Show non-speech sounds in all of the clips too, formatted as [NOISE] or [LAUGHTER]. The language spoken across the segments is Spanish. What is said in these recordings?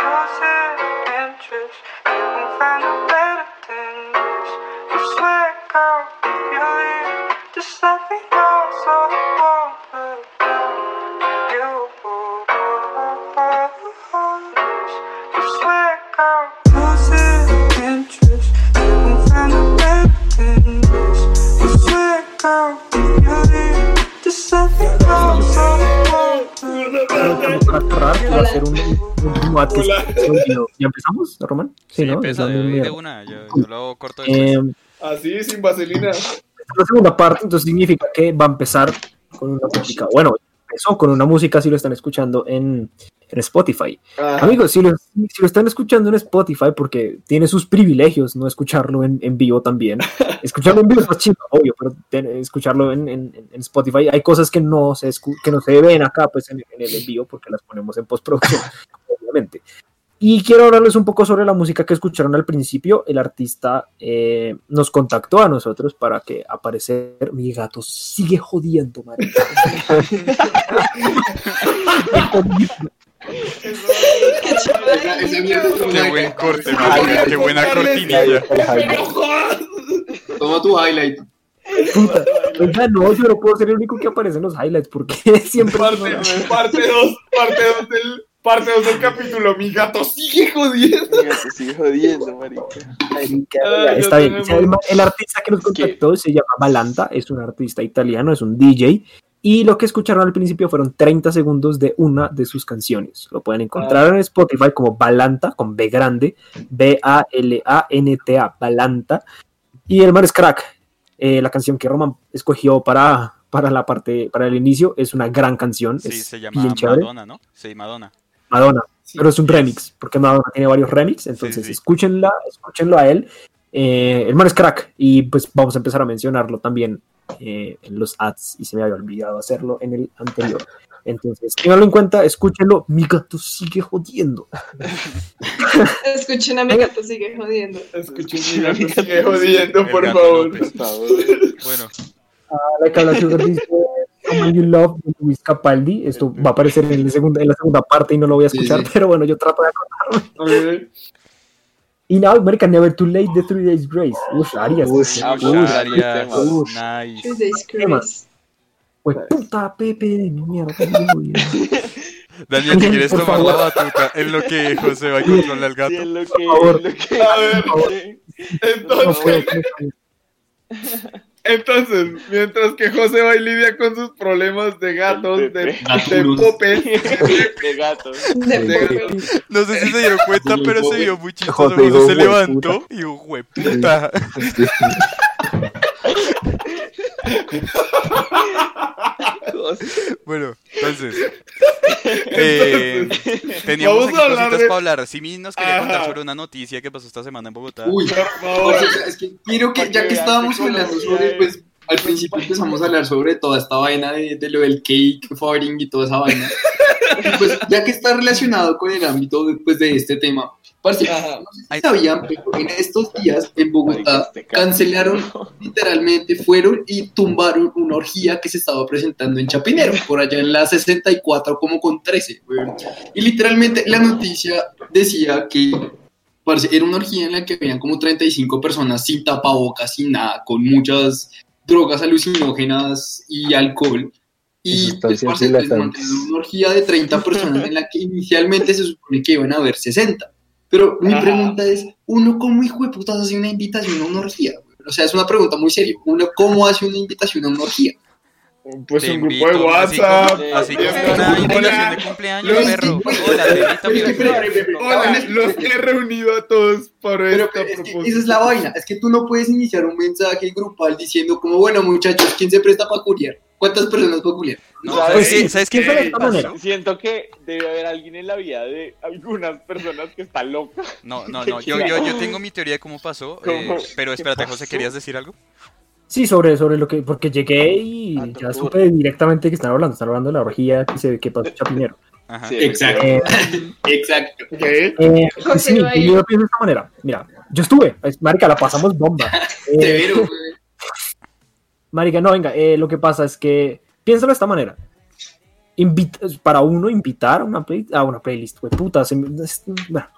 losing interest. You won't find a better than this. I swear, girl, if you leave, just let me know so I won't look down on you. I swear, girl, losing interest. You won't find a better than this. I swear, girl, if you leave, just let me know so I won't look Para olvidó. ¿Ya empezamos, Román? Sí, ¿no? empieza Es la de, una, yo, yo lo corto. Eh, Así, sin vaselina. la segunda parte, entonces significa que va a empezar con una música. Bueno, empezó con una música si lo están escuchando en, en Spotify. Ajá. Amigos, si lo, si lo están escuchando en Spotify, porque tiene sus privilegios no escucharlo en, en vivo también. [LAUGHS] Escucharlo en vivo es más chido, obvio, pero ten- escucharlo en, en- en Spotify hay cosas que no se escu- que no se ven acá pues en, en el en vivo porque las ponemos en postproducción, [LAUGHS] obviamente. Y quiero hablarles un poco sobre la música que escucharon al principio. El artista eh, nos contactó a nosotros para que aparecer. Mi gato sigue jodiendo, marica. [LAUGHS] Qué buen corte, qué buena cortinilla. Toma tu highlight. Puta. Oiga, no, yo no puedo ser el único que aparece en los highlights porque [LAUGHS] siempre. Parte 2, parte 2, parte 2 del, parte dos del capítulo. Mi gato sigue jodiendo. Mira, te sigue jodiendo, marica. Ah, está bien. el, el artista que nos contactó se llama Balanta, es un artista italiano, es un DJ. Y lo que escucharon al principio fueron 30 segundos de una de sus canciones. Lo pueden encontrar en Spotify como Balanta, con B grande, B-A-L-A-N-T-A, Balanta. Y el mar es crack. Eh, la canción que Roman escogió para, para la parte, para el inicio, es una gran canción. Sí, es se llama bien chévere. Madonna, ¿no? Sí, Madonna. Madonna, pero es un remix, porque Madonna tiene varios remix, entonces sí. escúchenla, escúchenlo a él. Eh, el man es crack, y pues vamos a empezar a mencionarlo también eh, en los ads, y se me había olvidado hacerlo en el anterior. Entonces, ténganlo en cuenta, escúchenlo, mi gato sigue jodiendo. [LAUGHS] Escuchen [LAUGHS] a mi gato, sigue jodiendo. Escuchen, mi gato sigue jodiendo, por favor. Bueno, [LAUGHS] La que habla Sugar dice, Someone You Love de Luis Capaldi, esto va a aparecer en la segunda, en la segunda parte y no lo voy a Sí, escuchar, sí. pero bueno, yo trato de acordarme. [LAUGHS] Ok. Y Now American Never Too Late de Three Days Grace. Uf, Arias. Ush, Ush, ush, Arias, ush. nice. Two days cruise. Pues puta Pepe de mi mierda. [LAUGHS] Daniel, si quieres Por tomar la favor. batuta en lo que José va a controlar al Sí, gato. es lo que, favor. es lo que- A ver, entonces. [LAUGHS] entonces, mientras que José va y lidia con sus problemas de gatos, de, de popes, [LAUGHS] de gatos. De de Pepe. No sé si se dieron cuenta, pero se vio muy chistoso. Se "Hue levantó y dijo, [LAUGHS] [LAUGHS] [LAUGHS] Bueno, entonces. [LAUGHS] eh, teníamos aquí hablar cositas de- para hablar. Simi nos quería contar sobre una noticia que pasó esta semana en Bogotá. Uy, por favor. o sea, es que quiero que, ya que estábamos hablando sobre, pues, al principio empezamos a hablar sobre toda esta vaina de, de lo del cake farting y toda esa vaina. [LAUGHS] Y pues, ya que está relacionado con el ámbito de, pues, de este tema, parce, Ajá. no sé si sabían, pero en estos días en Bogotá cancelaron, [LAUGHS] literalmente fueron y tumbaron una orgía que se estaba presentando en Chapinero, por allá en la 64 como con 13. weón. Y literalmente la noticia decía que parce, era una orgía en la que habían como 35 personas sin tapabocas, sin nada, con muchas drogas alucinógenas y alcohol. Y dilatantes. desmantelaron una orgía de 30 personas en la que inicialmente se supone que iban a haber 60. Pero mi Ajá. pregunta es, ¿uno cómo hijo de putas hace una invitación a una orgía? güey? O sea, es una pregunta muy seria. ¿Uno cómo hace una invitación a una orgía? Pues Te un grupo invito, de WhatsApp. Así como, así como Hola. una invitación Hola. de cumpleaños, Los- perro. Hola, te invito a mi. Hola, los he reunido a todos para Pero esta es que esa es la vaina, es que tú no puedes iniciar un mensaje grupal diciendo como, bueno muchachos, ¿quién se presta para culiar? ¿Cuántas personas para culiar? No, ¿Sabes ¿sabes qué? qué? ¿Sabes qué? ¿Quién fue de esta manera? Siento que debe haber alguien en la vida de algunas personas que está loca. No, no, [LAUGHS] no. Yo, yo, yo tengo mi teoría de cómo pasó. eh, pero ¿Qué espérate, José? ¿querías decir algo? Sí, sobre, sobre lo que, porque llegué y Ah, ya supe directamente que están hablando, están hablando de la orgía que se que pasó Chapinero. Ajá. Sí, Exacto, Eh, [LAUGHS] exacto. Eh, sí, yo lo pienso de esta manera. Mira, yo estuve, es- marica, la pasamos bomba. [LAUGHS] Eh. Marica, no, venga, eh, lo que pasa es que, piénsalo de esta manera. invita- para uno invitar a una, play- a una playlist, güey, puta, se bueno,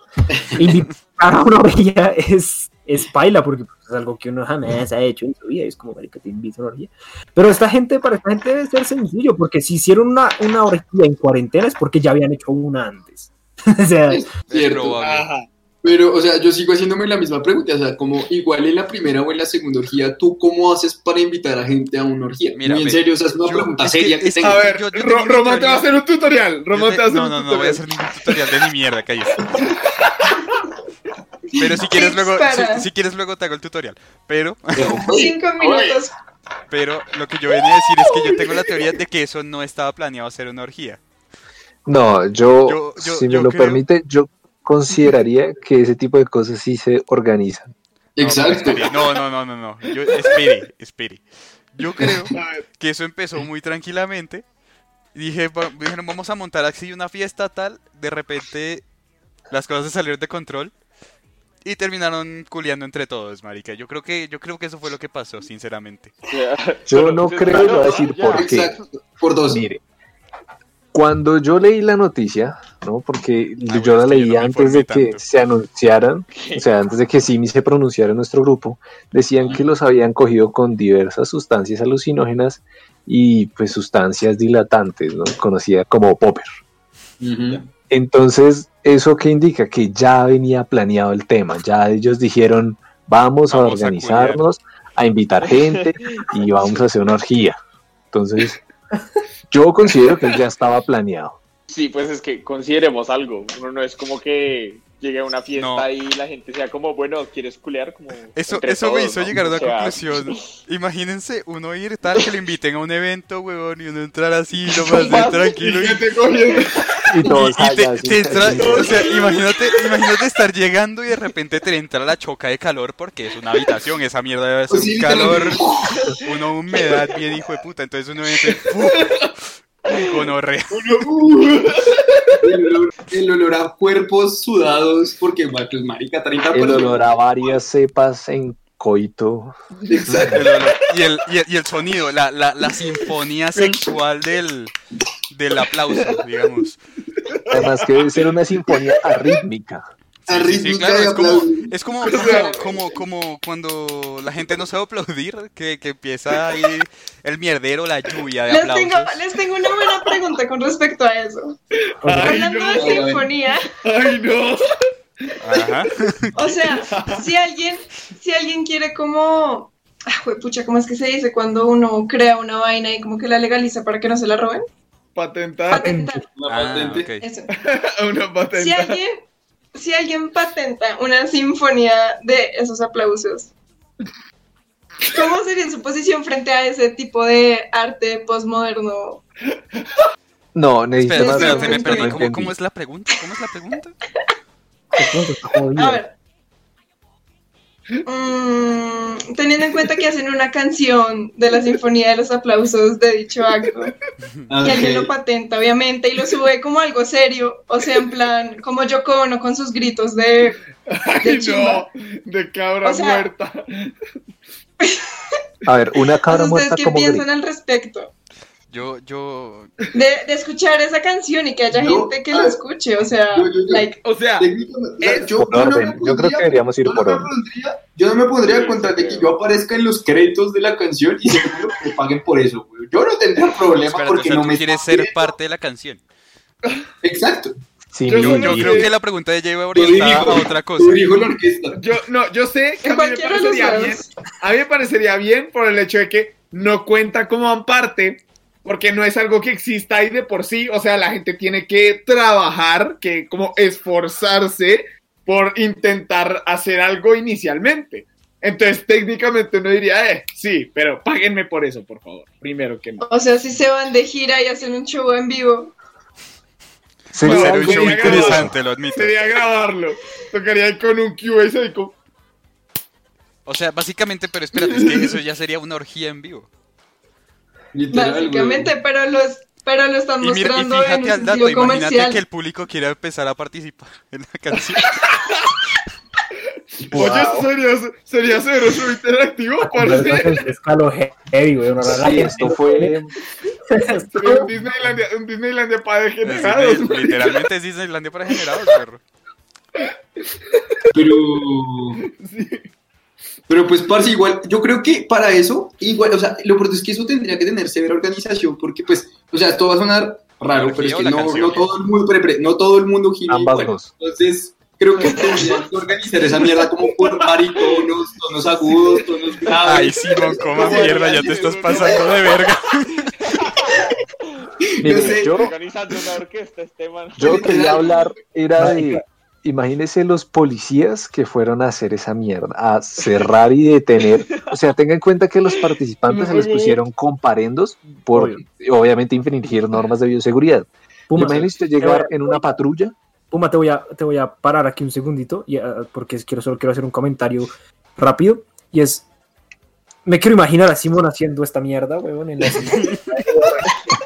invitar a una orgía es, es paila, porque pues, es algo que uno jamás ha hecho en su vida, es como, marica, te invito a una orgía. Pero esta gente, para esta gente debe ser sencillo, porque si hicieron una, una orgía en cuarentena es porque ya habían hecho una antes. [LAUGHS] o sea, Es. Pero, o sea, yo sigo haciéndome la misma pregunta. O sea, como igual en la primera o en la segunda orgía, ¿tú cómo haces para invitar a gente a una orgía? Mira, Muy en serio, o sea, es una yo- pregunta es seria que, es que- tengo. A ver, Yo- yo Ro- tengo mi Román te va a hacer un tutorial. Román te- te va a hacer no, un no, no voy a tutorial. hacer ningún tutorial de ni mierda, cállate. [LAUGHS] Pero si quieres luego, si, si quieres luego te hago el tutorial. Pero, [LAUGHS] Cinco minutos. pero lo que yo venía a decir es que yo tengo la teoría de que eso no estaba planeado ser una orgía. No, yo, Yo- yo- si me yo lo creo- permite, yo consideraría que ese tipo de cosas sí se organizan. No, Exacto. No, no, no, no, no. Yo, espere, espere. Yo creo que eso empezó muy tranquilamente. Dije, dijeron, vamos a montar así una fiesta tal. De repente las cosas se salieron de control y terminaron culiando entre todos, marica. Yo creo que yo creo que eso fue lo que pasó, sinceramente. Yo no se creo, le voy a decir ya. por qué. Exacto. Por dos. Mire, cuando yo leí la noticia, ¿no? Porque Ah, yo la yo leí no antes de que tanto. se anunciaran, o sea, antes de que Simi se pronunciara en nuestro grupo, decían que los habían cogido con diversas sustancias alucinógenas y pues sustancias dilatantes, ¿no? Conocida como popper. Entonces, ¿eso qué indica? Que ya venía planeado el tema, ya ellos dijeron, Vamos a organizarnos, a, invitar gente y vamos a hacer una orgía. Entonces, yo considero que ya estaba planeado. Sí, pues es que consideremos algo. Uno no es como que llegue a una fiesta No. y la gente sea como, bueno, ¿quieres culear? Como Eso, eso me todos, hizo ¿no? llegar a una O sea, conclusión. [LAUGHS] Imagínense uno ir tal que lo inviten a un evento, huevón, y uno entrar así, [LAUGHS] lo Con más de tranquilo. ¿y Y, te? Y y- [LAUGHS] todos y te, te entra- o sea, imagínate, imagínate estar llegando y de repente te entra la choca de calor porque es una habitación, esa mierda debe ser un calor, una humedad bien hijo de puta, entonces uno entra ¡fu! Gonorrea. [LAUGHS] El olor, el olor a cuerpos sudados, porque, pues, marica, 30 el personas. olor a varias cepas en coito. Exacto. El olor- y, el, y, el, y el sonido, la, la, la sinfonía sexual del, del aplauso, digamos. Además que debe ser una sinfonía arrítmica. Sí, sí, claro, es como, es como, [LAUGHS] como, como, como cuando la gente no sabe aplaudir, que, que empieza ahí el mierdero, la lluvia de Les aplausos. tengo, les tengo una buena pregunta con respecto a eso. Ay, Hablando no. de sinfonía, Ay, no. Ajá. o sea, si alguien, si alguien quiere como, ah, pucha, ¿cómo es que se dice cuando uno crea una vaina y como que la legaliza para que no se la roben? Patentar Patentar, Una Ah, [LAUGHS] patente. eso. una Si patenta. alguien, si alguien patenta una sinfonía de esos aplausos, ¿cómo sería su posición frente a ese tipo de arte postmoderno? No, necesito Espera, más espérate, me perdí. ¿Cómo, cómo es la pregunta? ¿Cómo es la pregunta? [LAUGHS] A ver. Mm, teniendo en cuenta que hacen una canción de la sinfonía de los aplausos de dicho acto, y alguien lo patenta, obviamente, y lo sube como algo serio, o sea, en plan, como Yoko Ono con sus gritos de, de Ay, chimba. no. De cabra O sea- muerta. [LAUGHS] A ver, una cabra ¿Ustedes muerta qué como piensan al respecto? Yo, yo, De, de escuchar esa canción y que haya Yo- gente que ah, lo escuche, o sea, yo- yo- yo- like, O sea, Es yo, por no Yo creo pondría- que deberíamos ir yo no por me orden. pondría- Yo no me pondría Sí, a contar de que yo aparezca en los créditos de la canción y seguro que me paguen por eso, güey. Yo no tendría problema espérate, o porque sea, no tú me quieres ser parte de la canción. Exacto. Sí, Yo Yo, creo que la pregunta de iba Lo orientada a otra cosa. La orquesta. yo, no, yo sé que a mí me parecería bien. A mí me parecería bien por el hecho de que no cuenta como parte, porque no es algo que exista ahí de por sí. O sea, la gente tiene que trabajar, que como esforzarse por intentar hacer algo inicialmente. Entonces, técnicamente uno diría, eh, sí, pero páguenme por eso, por favor. Primero que no. O sea, si se van de gira y hacen un show en vivo, sería No, Sería un show interesante, lo admito. Sería grabarlo. Tocaría ir con un Cubase y con... O sea, básicamente, pero espérate, es que eso ya sería una orgía en vivo. Literal, güey. básicamente, pero los pero lo están Y, mira, y mostrando en al dato, imagínate comercial. que el público quiera empezar a participar en la canción. [LAUGHS] Oye, eso sería, sería cero show interactivo, parce. Conversación escalo heavy, güey. Una Sí, [LAUGHS] esto fue. Un Disneylandia, un Disneylandia para Es degenerados. Disney- literalmente es Disneylandia para generados, perro. [LAUGHS] Pero. Pero pues, parce, igual, yo creo que para eso, igual, o sea, lo importante es que eso tendría que tener severa organización, porque pues, o sea, esto va a sonar raro, ¿La pero es que no, canción? no todo el mundo, pre- pre- no todo el mundo gime Ambas igual. dos. Entonces, creo que tendrían que organizar esa mierda como por baritonos, tonos agudos, tonos graves. Ay, Simón, coma mierda, ya te estás pasando de verga. [LAUGHS] Mire, yo, Organizando una orquesta este man. yo quería hablar, era de. Marica. Imagínese los policías que fueron a hacer esa mierda, a [LAUGHS] cerrar y detener. O sea, tenga en cuenta que los participantes se les pusieron comparendos por, Obvio. obviamente, infringir normas de bioseguridad. Puma, Imagínese usted llegar en una patrulla Puma, te voy a, te voy a parar aquí un segundito, y, ah, porque quiero, solo quiero hacer un comentario rápido, y es, me quiero imaginar a Simón haciendo esta mierda, weón, en la [LAUGHS]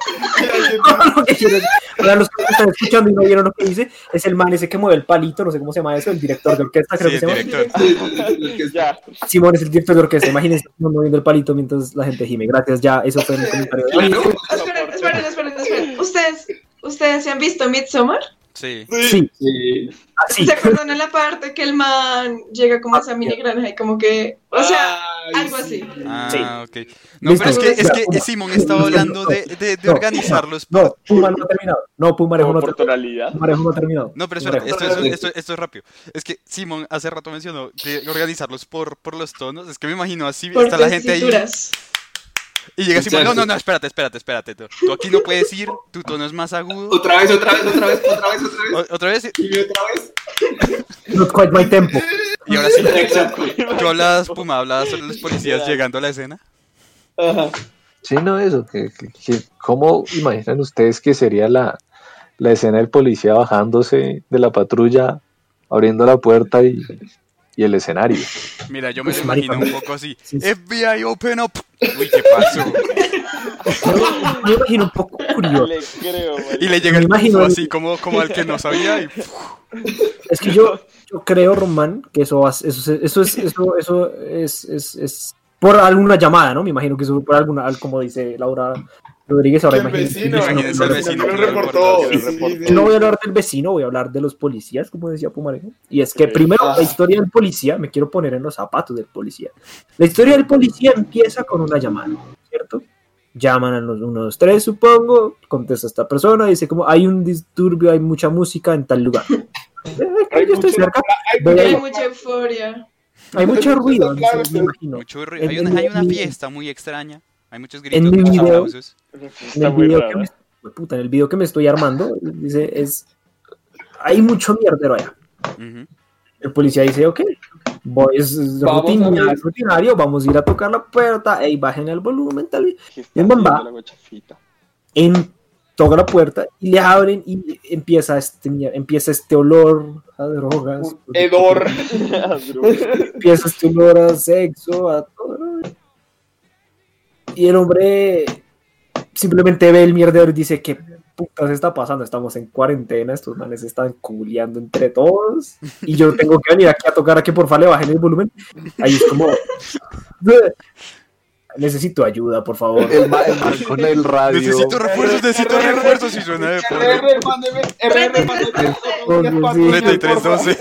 Que Para los que están escuchando y no vieron lo que dice, es el man ese que mueve el palito, no sé cómo se llama eso, el director de orquesta, creo Sí, que se el llama. Simón es el director de orquesta, imagínense moviendo el palito mientras la gente gime. Gracias, ya, eso fue mi comentario. Esperen, esperen, esperen. ¿Ustedes, ¿Ustedes se han visto Midsommar? Sí. Sí, Sí. así. ¿Se acuerdan en la parte que el man llega como a esa mini granja y como que, o sea, Ay, algo así? Ah, ok. No, Listo. pero es que, es que Puma. Simón estaba hablando de, de, de No, organizarlos. No, Puma no ha terminado. No, Puma no terminado. Oportunidad. Puma no ha terminado. No, pero espera, esto, es- esto, esto es rápido. Es que Simón hace rato mencionó de organizarlos por, por los tonos. Es que me imagino así, Por está la gente ahí. Y llega Simón, no, no, no, espérate, espérate, espérate. Tú, tú aquí no puedes ir, tu tono es más agudo. Otra vez, otra vez, otra vez, otra vez, otra vez. Otra vez, Y otra vez. Not quite my tempo. y ahora sí. Exacto. Tú hablabas, Puma, hablabas sobre los policías llegando a la escena. Ajá. Sí, no, eso. Que, que- que- ¿Cómo imaginan ustedes que sería la, la escena del policía bajándose de la patrulla, abriendo la puerta y, y el escenario? Mira, yo me lo Pues, imagino marica, un poco así. [LAUGHS] sí, sí. FBI, open up. Uy, ¿qué pasó? Yo me imagino un poco curioso. Le creo, man. Y le llega Me el imagino así como, como al que no sabía. Y, Es que yo, yo creo, Román, que eso, va- eso, eso es, eso, eso es, es, es por alguna llamada, ¿no? Me imagino que eso por alguna, al- como dice Laura Rodríguez, ahora el vecino, Imagínense el vecino reportó. No voy a hablar del vecino, voy a hablar de los policías, como decía Pumarejo. Y es que primero Ah. la historia del policía, me quiero poner en los zapatos del policía. La historia del policía empieza con una llamada, ¿cierto? Llaman a los 1, 2, 3, supongo, contesta esta persona, dice como hay un disturbio, hay mucha música en tal lugar. [LAUGHS] Eh, yo estoy cerca, Hay mucha euforia. hay mucho ruido, me imagino. mucho ruido. En hay, una, hay una en- fiesta muy extraña. Hay muchos En gritos, mi muchos video- aplausos. En Está el, muy que me, puta, en el video que me estoy armando, dice, es, hay mucho mierdero allá. Ujú. El policía dice, ok, voy, es, es Vamos a rutina- ver. rutinario, vamos a ir a tocar la puerta, ey, bajen el volumen, tal vez. En guachafita. En, toca la puerta y le abren y empieza este, empieza este olor a drogas. Hedor. [LAUGHS] [LAUGHS] Empieza este olor a sexo, a todo. Y el hombre simplemente ve el mierdero y dice, ¿qué putas está pasando? Estamos en cuarentena, estos manes están culeando entre todos y yo tengo que venir aquí a tocar a que por favor le bajen el volumen. Ahí es como... [LAUGHS] Necesito ayuda, por favor. El, ma- el man con el radio. Necesito refuerzos, necesito refuerzos. Y suena de fondo. RR, mándeme, RR, mándeme. Sí. 3312.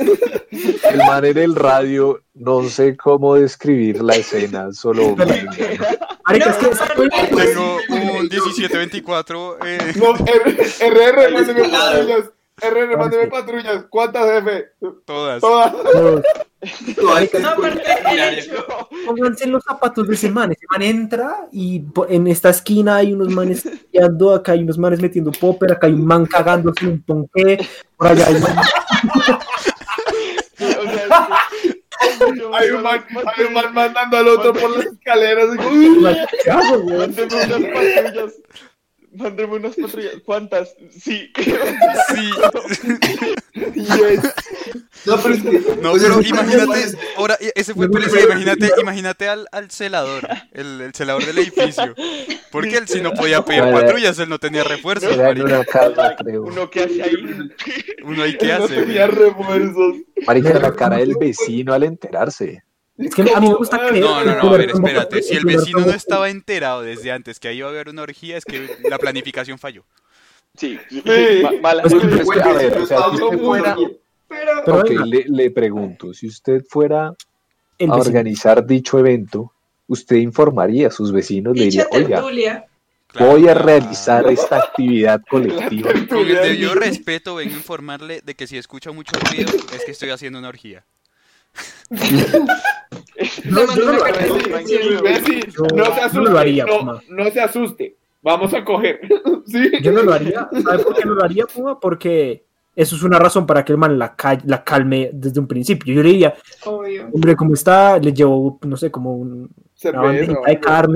El man en el radio, no sé cómo describir la escena, solo Tengo un 1724. Eh, No, RR. RR, mándeme patrullas. ¿Cuántas, jefe? todas. Todas. No, aparte, el hecho, Pónganse los zapatos de ese man. Ese man entra y en esta esquina hay unos manes peleando, acá hay unos manes metiendo popper, acá hay un man cagándose un ponqué, por allá hay un man- Hay un man, hay un man mandando al otro por las escaleras. y Mándeme unas patrullas. ¿Cuántas? Sí. [LAUGHS] Sí. No, pero es que. No, pero imagínate, ahora, e- ese fue el policía, imagínate, imagínate al, al celador, el, el celador del edificio. Porque él sí no podía pedir patrullas, él no tenía refuerzos, Era en marica. una casa, creo. Uno que hace ahí. Uno ahí qué No hace, tenía güey? refuerzos. Marica, la cara del vecino al enterarse. Es que a mí me gusta creer. No, no, no, a ver, espérate. Si el vecino no estaba enterado desde antes que ahí iba a haber una orgía, es que la planificación falló. Sí, Sí. ma- mala- Pues, Bueno, es que, a ver, o sea, si usted fuera-. Pero, Pero Ok, venga, le, le pregunto, si usted fuera a organizar dicho evento, usted informaría a sus vecinos, le diría, oiga. Claro, voy a claro. realizar esta actividad [LAUGHS] colectiva. Con el debido respeto vengo a informarle de que si escucho mucho ruido es que estoy haciendo una orgía. [LAUGHS] No, no lo haría. no no asuste. lo haría, no, Puma. no se asuste. Vamos a coger. [LAUGHS] ¿Sí? Yo no lo haría. ¿Sabes por qué no lo haría, Puma? Porque eso es una razón para que el man la, ca- la calme desde un principio. Yo le diría, Obvio. hombre, ¿cómo está? Le llevo, no sé, como un, una Cerveza, de.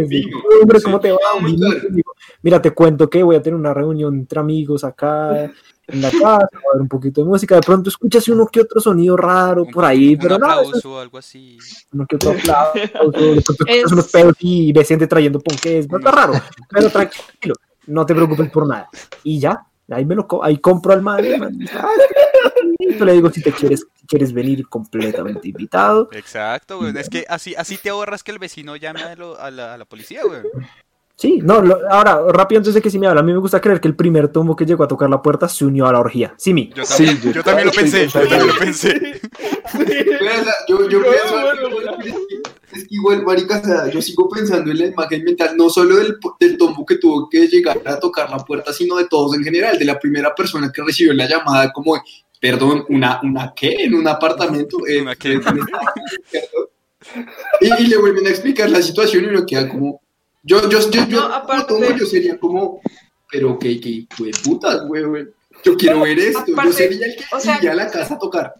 Vino. Digo, hombre, ¿cómo te va? Sí, vinito. Digo, Mira, te cuento que voy a tener una reunión entre amigos acá en la casa, va a haber un poquito de música. De pronto escuchas uno que otro sonido raro Un- por ahí, un pero es aplauso o algo así. uno que otro aplauso, de pronto [LAUGHS] escuchas Es- unos pedos y Vicente trayendo ponques, no está raro, [LAUGHS] pero tranquilo, no te preocupes por nada. Y ya, ahí me lo co- ahí compro al man, el man dice, "Ah, yo le digo si te quieres, si quieres venir completamente invitado. Exacto, güey. Es que así, así te ahorras que el vecino llame a, lo- a la, a la policía, güey. Sí, no, lo- ahora, rápido antes de que si me habla, a mí me gusta creer que el primer tombo que llegó a tocar la puerta se unió a la orgía. Sí, mi. Yo también, yo- yo también lo pensé, yo también lo pensé. Yo, yo No, pienso bueno, es que- es que igual, marica, o sea, yo sigo pensando en la imagen mental, no solo del, del tombo que tuvo que llegar a tocar la puerta, sino de todos en general, de la primera persona que recibió la llamada como, perdón, ¿una, una qué? ¿En un apartamento? Eh, ¿Una qué? y, y le vuelven a explicar la situación y uno queda como, yo, yo, yo, yo, No, aparte- como yo sería como, pero qué, qué, qué putas, güey, güey. Yo quiero ver esto, yo Aparte, sería el que o sea- iría a la casa a tocar.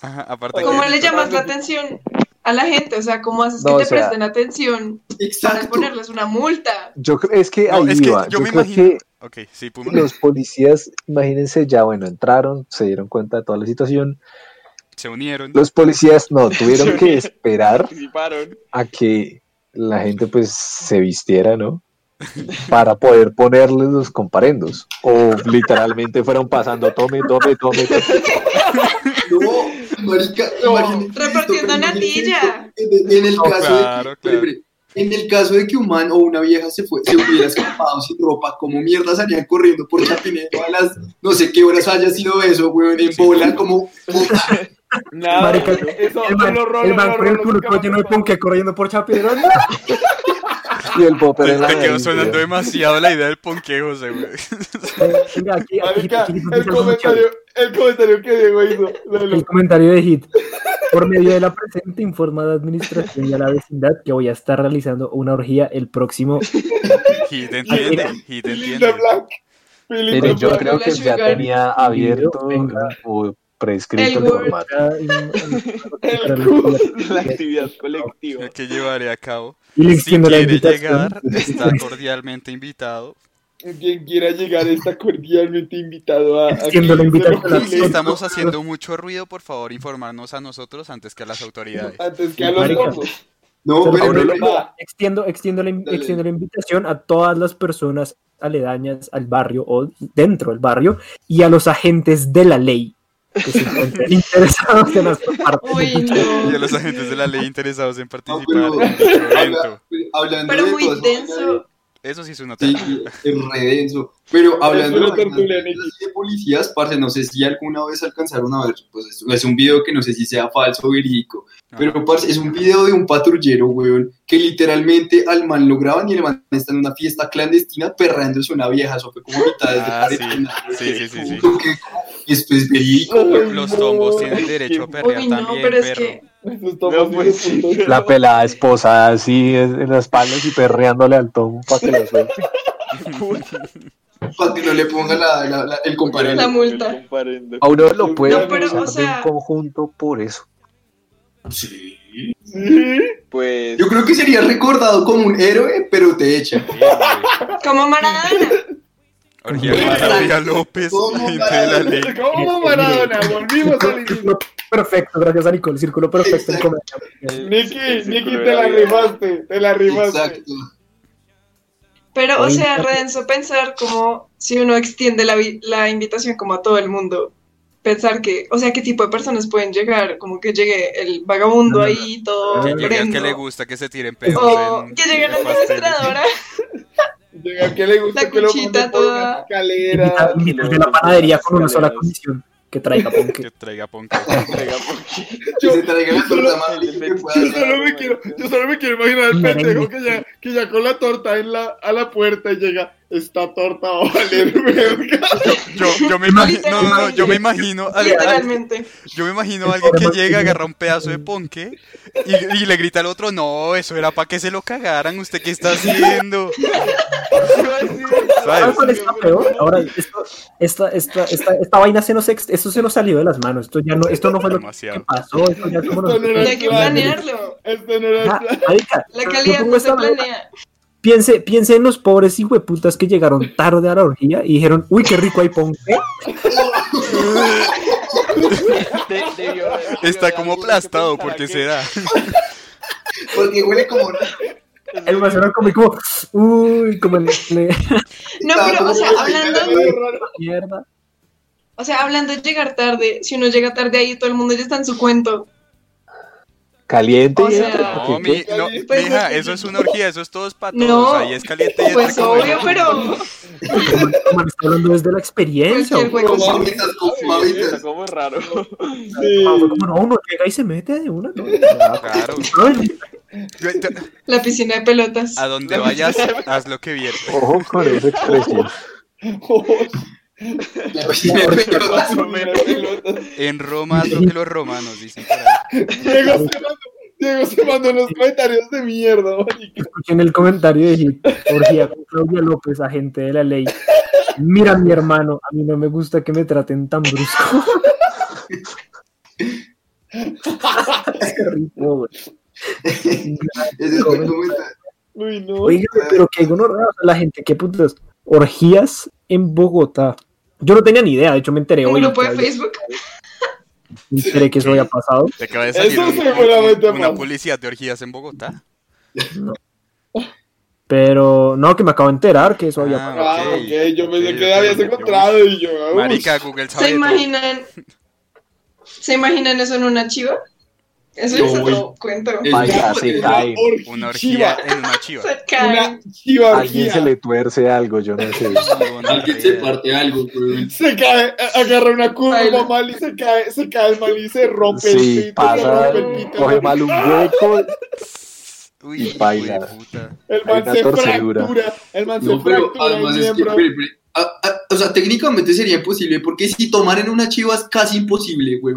Ajá, aparte ¿Cómo que- le llamas la atención a la gente? O sea, ¿cómo haces que te sea- presten atención para Exacto. ponerles una multa? Yo creo, es que No, ahí es que iba. yo Yo, me creo imagino- que Ok, sí, Puma. los policías, imagínense ya, bueno, entraron, se dieron cuenta de toda la situación. Se unieron. Los policías no, [LAUGHS] tuvieron que esperar a que la gente pues se vistiera, ¿no? Para poder ponerles los comparendos. O literalmente fueron pasando, tome, tome, tome. tome. No, marica, No. imagínate Repartiendo natilla. En, en el No, caso claro, de que, claro. en el caso de que un man o una vieja se fue, se hubiera escapado sin ropa, como mierda salían corriendo por Chapinero a las no sé qué horas haya sido eso, weón, en Sí. bola, como puta. Nada, Marica, eso el man, lo rolo, el man con el rolo, culo lleno de ponque corriendo por Chapinero. [LAUGHS] Y el popper en la Te quedó sonando demasiado la idea del ponqué, José, güey. Venga, aquí, aquí, Marica, aquí, aquí, el comentario, el comentario que Diego hizo. Lelo. El comentario de Hit. Por medio de la presente informa a la administración y a la vecindad que voy a estar realizando una orgía el próximo. Hit entiende, Hit entiende. the yo creo que ya tenía abierto Venga. o prescrito El el formato. La actividad colectiva. que llevaré a cabo. Y Si quiere invitación. llegar, está cordialmente invitado. Quien quiera llegar está cordialmente invitado a. a que estamos haciendo mucho ruido, por favor, informarnos a nosotros antes que a las autoridades. Antes que a los Marica. tombos. No, Pero pero, pero- extiendo, extiendo, la, extiendo la invitación a todas las personas aledañas al barrio o dentro del barrio y a los agentes de la ley que se encuentren interesados en parte Uy, dicho- Y a los agentes de la ley interesados en no, participar pero- en habla- Pero de muy denso. Eso sí es una Sí, es re denso. Pero hablando una de, de policías, parce, no sé si alguna vez alcanzaron a ver, pues es, es un video que no sé si sea falso o verídico, pero parce, es un video de un patrullero, weón, que literalmente al man lo graban y el man está en una fiesta clandestina perrándose una vieja, eso fue como mitad de Ah, sí. Sí, sí, sí, sí. Como que, Esto es verídico. Los tombos tienen derecho a perrear Uy, no, también, pero es perro. que. No, pues, putos. La pelada esposada así en en las espaldas y perreándole al tomo para que lo suelte. Para que no le ponga la, la- la- el comparendo. La multa. Comparendo. A uno lo puede No, pero, o sea- un conjunto por eso. Sí. Sí. Pues. Yo creo que sería recordado como un héroe, pero te güey. Como Maradona. María López, ¿Cómo gente de la ley. ¿Cómo Maradona? Volvimos. Círculo perfecto, gracias a Nicole, círculo perfecto en Exacto. comedia. Nicky, Nicky, te la rimaste, te la rimaste. Exacto. Pero, o sea, redenso pensar como si uno extiende la, la invitación como a todo el mundo. pensar que, o sea, qué tipo de personas pueden llegar, como que llegue el vagabundo No, no, ahí todo Que llegue al que le gusta que se tiren pedos O en- que llegue la en administradora. Llega, ¿qué le gusta La que lo toda- escalera? Invita- invita de la panadería con una sola condición, que traiga [LAUGHS] ponque. Que traiga ponque. Que traiga [LAUGHS] la torta más pueda. Yo solo me quiero, yo solo me quiero imaginar al pendejo que ya, que ya con la torta en la, a la puerta y llega, esta torta va a valer verga. Yo, yo me imagino, no, no, no, yo me imagino, al- al- Literalmente. yo me imagino a alguien que llega, agarra un pedazo de ponque y, y le grita al otro, no, eso era para que se lo cagaran, ¿usted qué está haciendo? [LAUGHS] ¿Sabes. Ahora, esto, esta, esta, esta, esta vaina se nos, ex- esto se nos salió de las manos. Esto ya no, esto no fue lo que Demasiado. pasó. Esto ya como Esto no era hay que plan. planearlo. Este no era el Ah, plan. La calidad no se planea. Piense, piense en los pobres hijueputas que llegaron tarde a la orgía y dijeron, uy, qué rico hay ponque. De- debió Está como aplastado, ¿por qué será? Porque huele como raro. El macero como, como, uy, como el le- No, pero, o sea, hablando, mierda. o sea, hablando de llegar tarde, si uno llega tarde ahí, todo el mundo ya está en su cuento. Caliente O y sea, Pues mija, es que- eso es una orgía, eso es todos para todos, No, ahí es caliente y Pues obvio, pero [LAUGHS] Man, está hablando desde la experiencia. cualquier hueco. Como- Mamitas Sí, mamitas. como raro. Sí. Ah, como, no, uno llega y se mete de una. ¿no? Claro. La piscina de pelotas. A donde vayas, haz lo que viertas. Ojo con esa expresión. [LAUGHS] En Roma, haz lo que los romanos dicen. Diego se mandó, Diego se mandó unos comentarios de mierda. Escuché en el comentario de Hit, orgía con Claudia López, agente de la ley. Mira, mi hermano, a mí no me gusta que me traten tan brusco. Qué rico, güey. Uy, no. Oiga, pero que gonorrea, la gente, qué putas. Orgías en Bogotá. Yo no tenía ni idea, de hecho me enteré Un hoy. grupo de que- Facebook. [LAUGHS] Me enteré que eso había pasado. Te acaba de salir Eso un- seguramente un- una pasa. publicidad de orgías en Bogotá. Pero no, que me acabo de enterar que eso había Ah, pasado. Ah, ok, yo pensé ok, que habías encontrado y yo. Marica, Google sabe ¿Se imaginan? ¿Se imaginan eso en una chiva? Eso es otro cuento. Vaya, se cae. Una orgía [LAUGHS] en una chiva. Se caen. Una chiva Alguien se le tuerce algo, yo no sé. [LAUGHS] Alguien se parte algo. Se cae, agarra una curva Baila. mal y se cae, se cae el mal y se rompe el Sí, pito. se pasa, rompe el pito. coge mal un hueco. [LAUGHS] Uy, Y baila. El man se torcedura. fractura. El man se No, pero fractura además es que, o sea, técnicamente sería imposible, porque si tomar en una chiva es casi imposible, güey.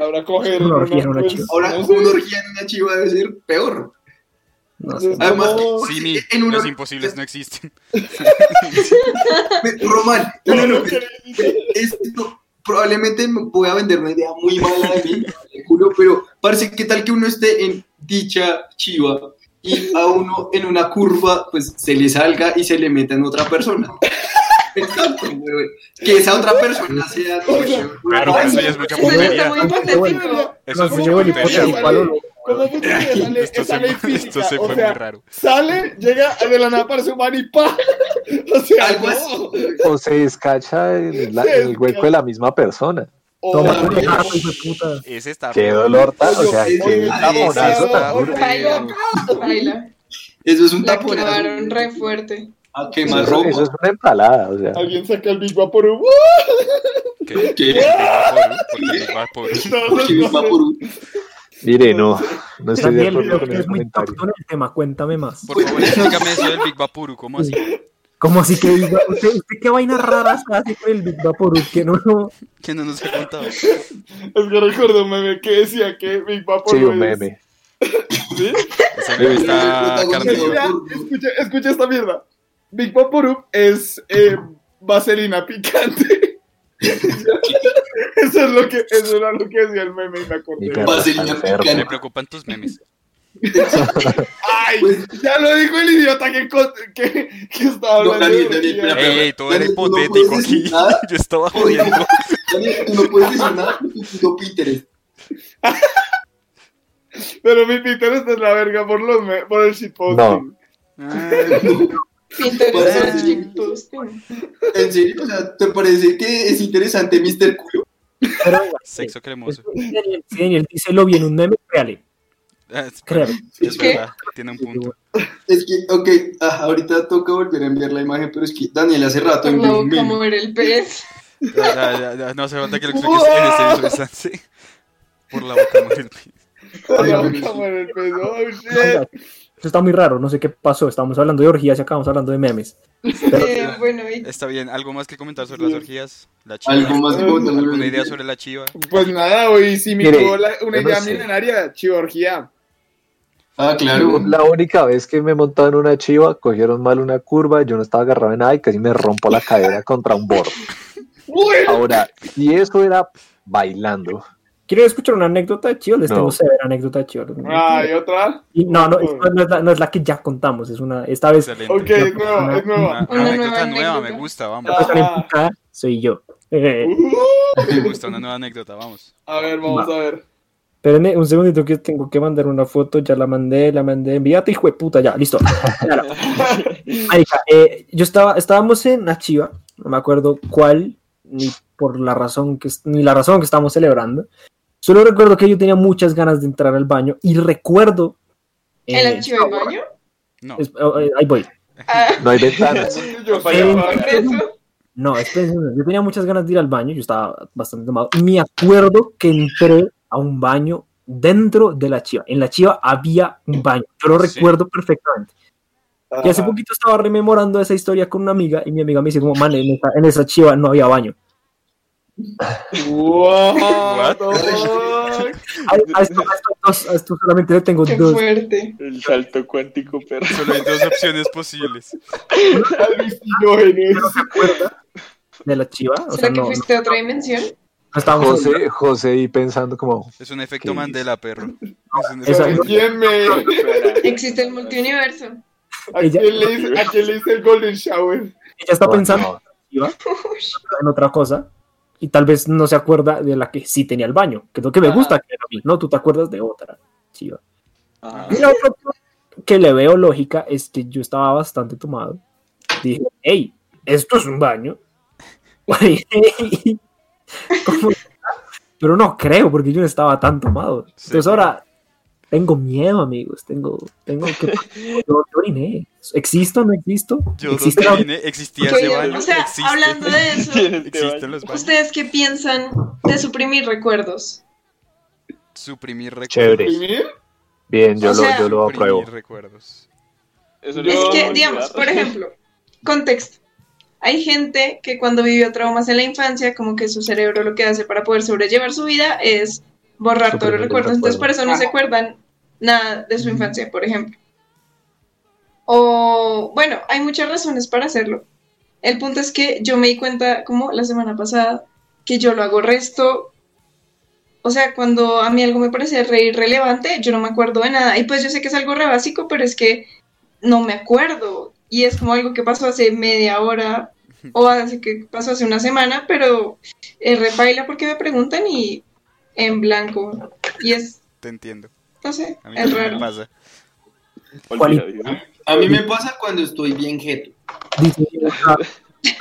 Ahora coger Una orgía en una pues, chiva. Ahora, no sé. una orgía en una chiva debe ser peor. No sé. Además, como- Sí, mi, en una- los imposibles no existen. [LAUGHS] Román, no, no, no, ¿Qué esto probablemente me voy a vender una idea muy mala de mí, culo, pero parece que tal que uno esté en dicha chiva y a uno en una curva, pues se le salga y se le meta en otra persona. Exacto, güey. Que esa otra persona sea. Claro, pero eso ya es mucha puntería. Eso es. Sale, Esto esa se, ley esto física, se o fue sea, muy raro. Sale, llega, de la nada aparece un man y ¡pa! O sea, Algo no. así. O se descacha en, la- en el hueco de la misma persona. Toma tu hijo de puta. Ese está Qué dolor tan, o sea, qué taponazo tan. Baila. Eso es un La taponazo. clavaron re fuerte. A quemar Eso, eso ropa. es una empalada, o sea. Alguien saca el Big Vaporub. ¿Qué? ¿Qué? Big Vaporub, porque Big Vaporub. Mire, no, no estoy de acuerdo con que el es muy comentario. el tema, cuéntame más. Por favor, explícame eso del Big Vaporub, ¿cómo así? ¿Cómo así que usted, usted qué vaina rara hace con el Big Vaporub? Que no, no. Que no nos ha contado. Es que recuerdo un meme que decía que Big Vaporub Sí, un meme. ¿Sí? Ese meme está escucha esta mierda. Big Vaporub es eh, vaselina picante. [LAUGHS] eso es lo que eso era lo que decía el meme y me acordé. Vaselina picante. Me preocupan tus memes. Ay, Pues- ya lo dijo el idiota que, que, que estaba No, hablando. Daniel, de Daniel, orgía. espera, Ey, ey, todo era Daniel, no hipotético puedes aquí. nada. [LAUGHS] Yo estaba jodiendo. Daniel, tú no puedes decir nada porque tú no Pinterest. [LAUGHS] Pero mi Pinterest es la verga por los me- por el shitposting. No. Ah, Pinterest ¿En serio? O sea, ¿te parece que es interesante Mr. Culo? Pero [LAUGHS] Sexo cremoso. Daniel, si Daniel dice lo vi en un meme, créale. Ah, es- Créale. Es verdad, tiene un punto. Es que, ok, ah, ahorita toca volver a enviar la imagen, pero es que Daniel hace rato Por la envió un boca meme. mover el pez. Ya, ya, ya, no se falta que lo expliques en este mismo instante. Por la boca muere el pez. Ay, no, como en el peso. Oh, shit. Esto está muy raro, no sé qué pasó. Estábamos hablando de orgías y acabamos hablando de memes. [LAUGHS] Eh, bueno, y Está bien, ¿algo más que comentar sobre las orgías? La chiva. Algo más que comentar. ¿Alguna idea sobre la chiva? Pues nada, hoy sí me la- una no idea sé. milenaria, chivorgía. Ah, claro. La única vez que me montaron en una chiva, cogieron mal una curva, yo no estaba agarrado en nada y casi me rompo la cadera contra un borde. [LAUGHS] Bueno, Ahora, y eso era bailando. ¿Quieren escuchar una anécdota de Chio? Les No. tengo severa anécdota de Chio. hay otra. Y no, no, es- no es la, no es la que ya contamos, es una, esta vez Excelente. Ok, es nueva, es Una, nueva. Una anécdota nueva nueva, me gusta, vamos. Ah. soy yo. Eh, Uh, Me gusta una nueva anécdota, vamos. a ver, vamos a ver. espérenme un segundito que tengo que mandar una foto, ya la mandé, la mandé, envíate hijo de puta, ya, listo. Marica, [LAUGHS] eh, yo estaba, estábamos en la chiva, no me acuerdo cuál, ni por la razón que, ni la razón que estábamos celebrando. Solo recuerdo que yo tenía muchas ganas de entrar al baño y recuerdo... ¿el eh, archivo de baño? No, es- oh, eh, ahí voy. Ah, No hay ventanas. [LAUGHS] Yo. No, espérense, yo tenía muchas ganas de ir al baño, yo estaba bastante tomado. Me acuerdo que entré a un baño dentro de la chiva. En la chiva había un baño, yo lo Sí. recuerdo perfectamente. Y hace Ajá. poquito estaba rememorando esa historia con una amiga y mi amiga me dice como, man, en esa, en esa chiva no había baño. Fuck? [LAUGHS] A, esto, a solamente le tengo Qué dos. fuerte. El salto cuántico, perro. solo hay dos opciones posibles. Alucinógenes. ¿No se acuerda de la chiva? O sea, ¿Será que no, no, fuiste a otra dimensión? José, José ahí pensando como, Es un efecto ¿Qué Mandela, perro. Es. Existe el multiuniverso. ¿A Ella- quién le hice, a quién le hice el Golden Shower? Ella está "Oh, pensando no". iba [LAUGHS] en otra cosa y tal vez no se acuerda de la que sí tenía el baño, que es lo que me Ajá. gusta que era a mí, no, tú te acuerdas de otra. chiva. Ajá. Y la otra cosa que le veo lógica es que yo estaba bastante tomado. Dije, hey, esto es un baño. [LAUGHS] [LAUGHS] Pero no creo, porque yo no estaba tan tomado. Sí. Entonces ahora tengo miedo, amigos. Tengo, tengo que. [LAUGHS] Yo, yo oriné. ¿Existo o no existo? Yo ¿Existe donde la- vine existía ese baño. o sea, existe. hablando de eso, Tiene [LAUGHS] Existen baño. los baños. ¿ustedes qué piensan de suprimir recuerdos? Suprimir recuerdos. Chévere. ¿Primir? Bien, yo, O lo, sea- yo lo Suprimir apruebo. recuerdos. Eso Es no que, digamos, por ejemplo, contexto. Hay gente que cuando vivió traumas en la infancia, como que su cerebro lo que hace para poder sobrellevar su vida es borrar todos los recuerdos. Entonces, por eso no se acuerdan nada de su infancia, por ejemplo. O, bueno, hay muchas razones para hacerlo. El punto es que yo me di cuenta, como la semana pasada, que yo lo hago resto. O sea, cuando a mí algo me parece re irrelevante, yo no me acuerdo de nada. Y pues yo sé que es algo re básico, pero es que no me acuerdo. Y es como algo que pasó hace media hora o hace que pasó hace una semana, pero es repaila porque me preguntan y en blanco. Y es, Te entiendo. no sé, A mí es también me raro. pasa. A mí me pasa cuando estoy bien jeto. Dice a,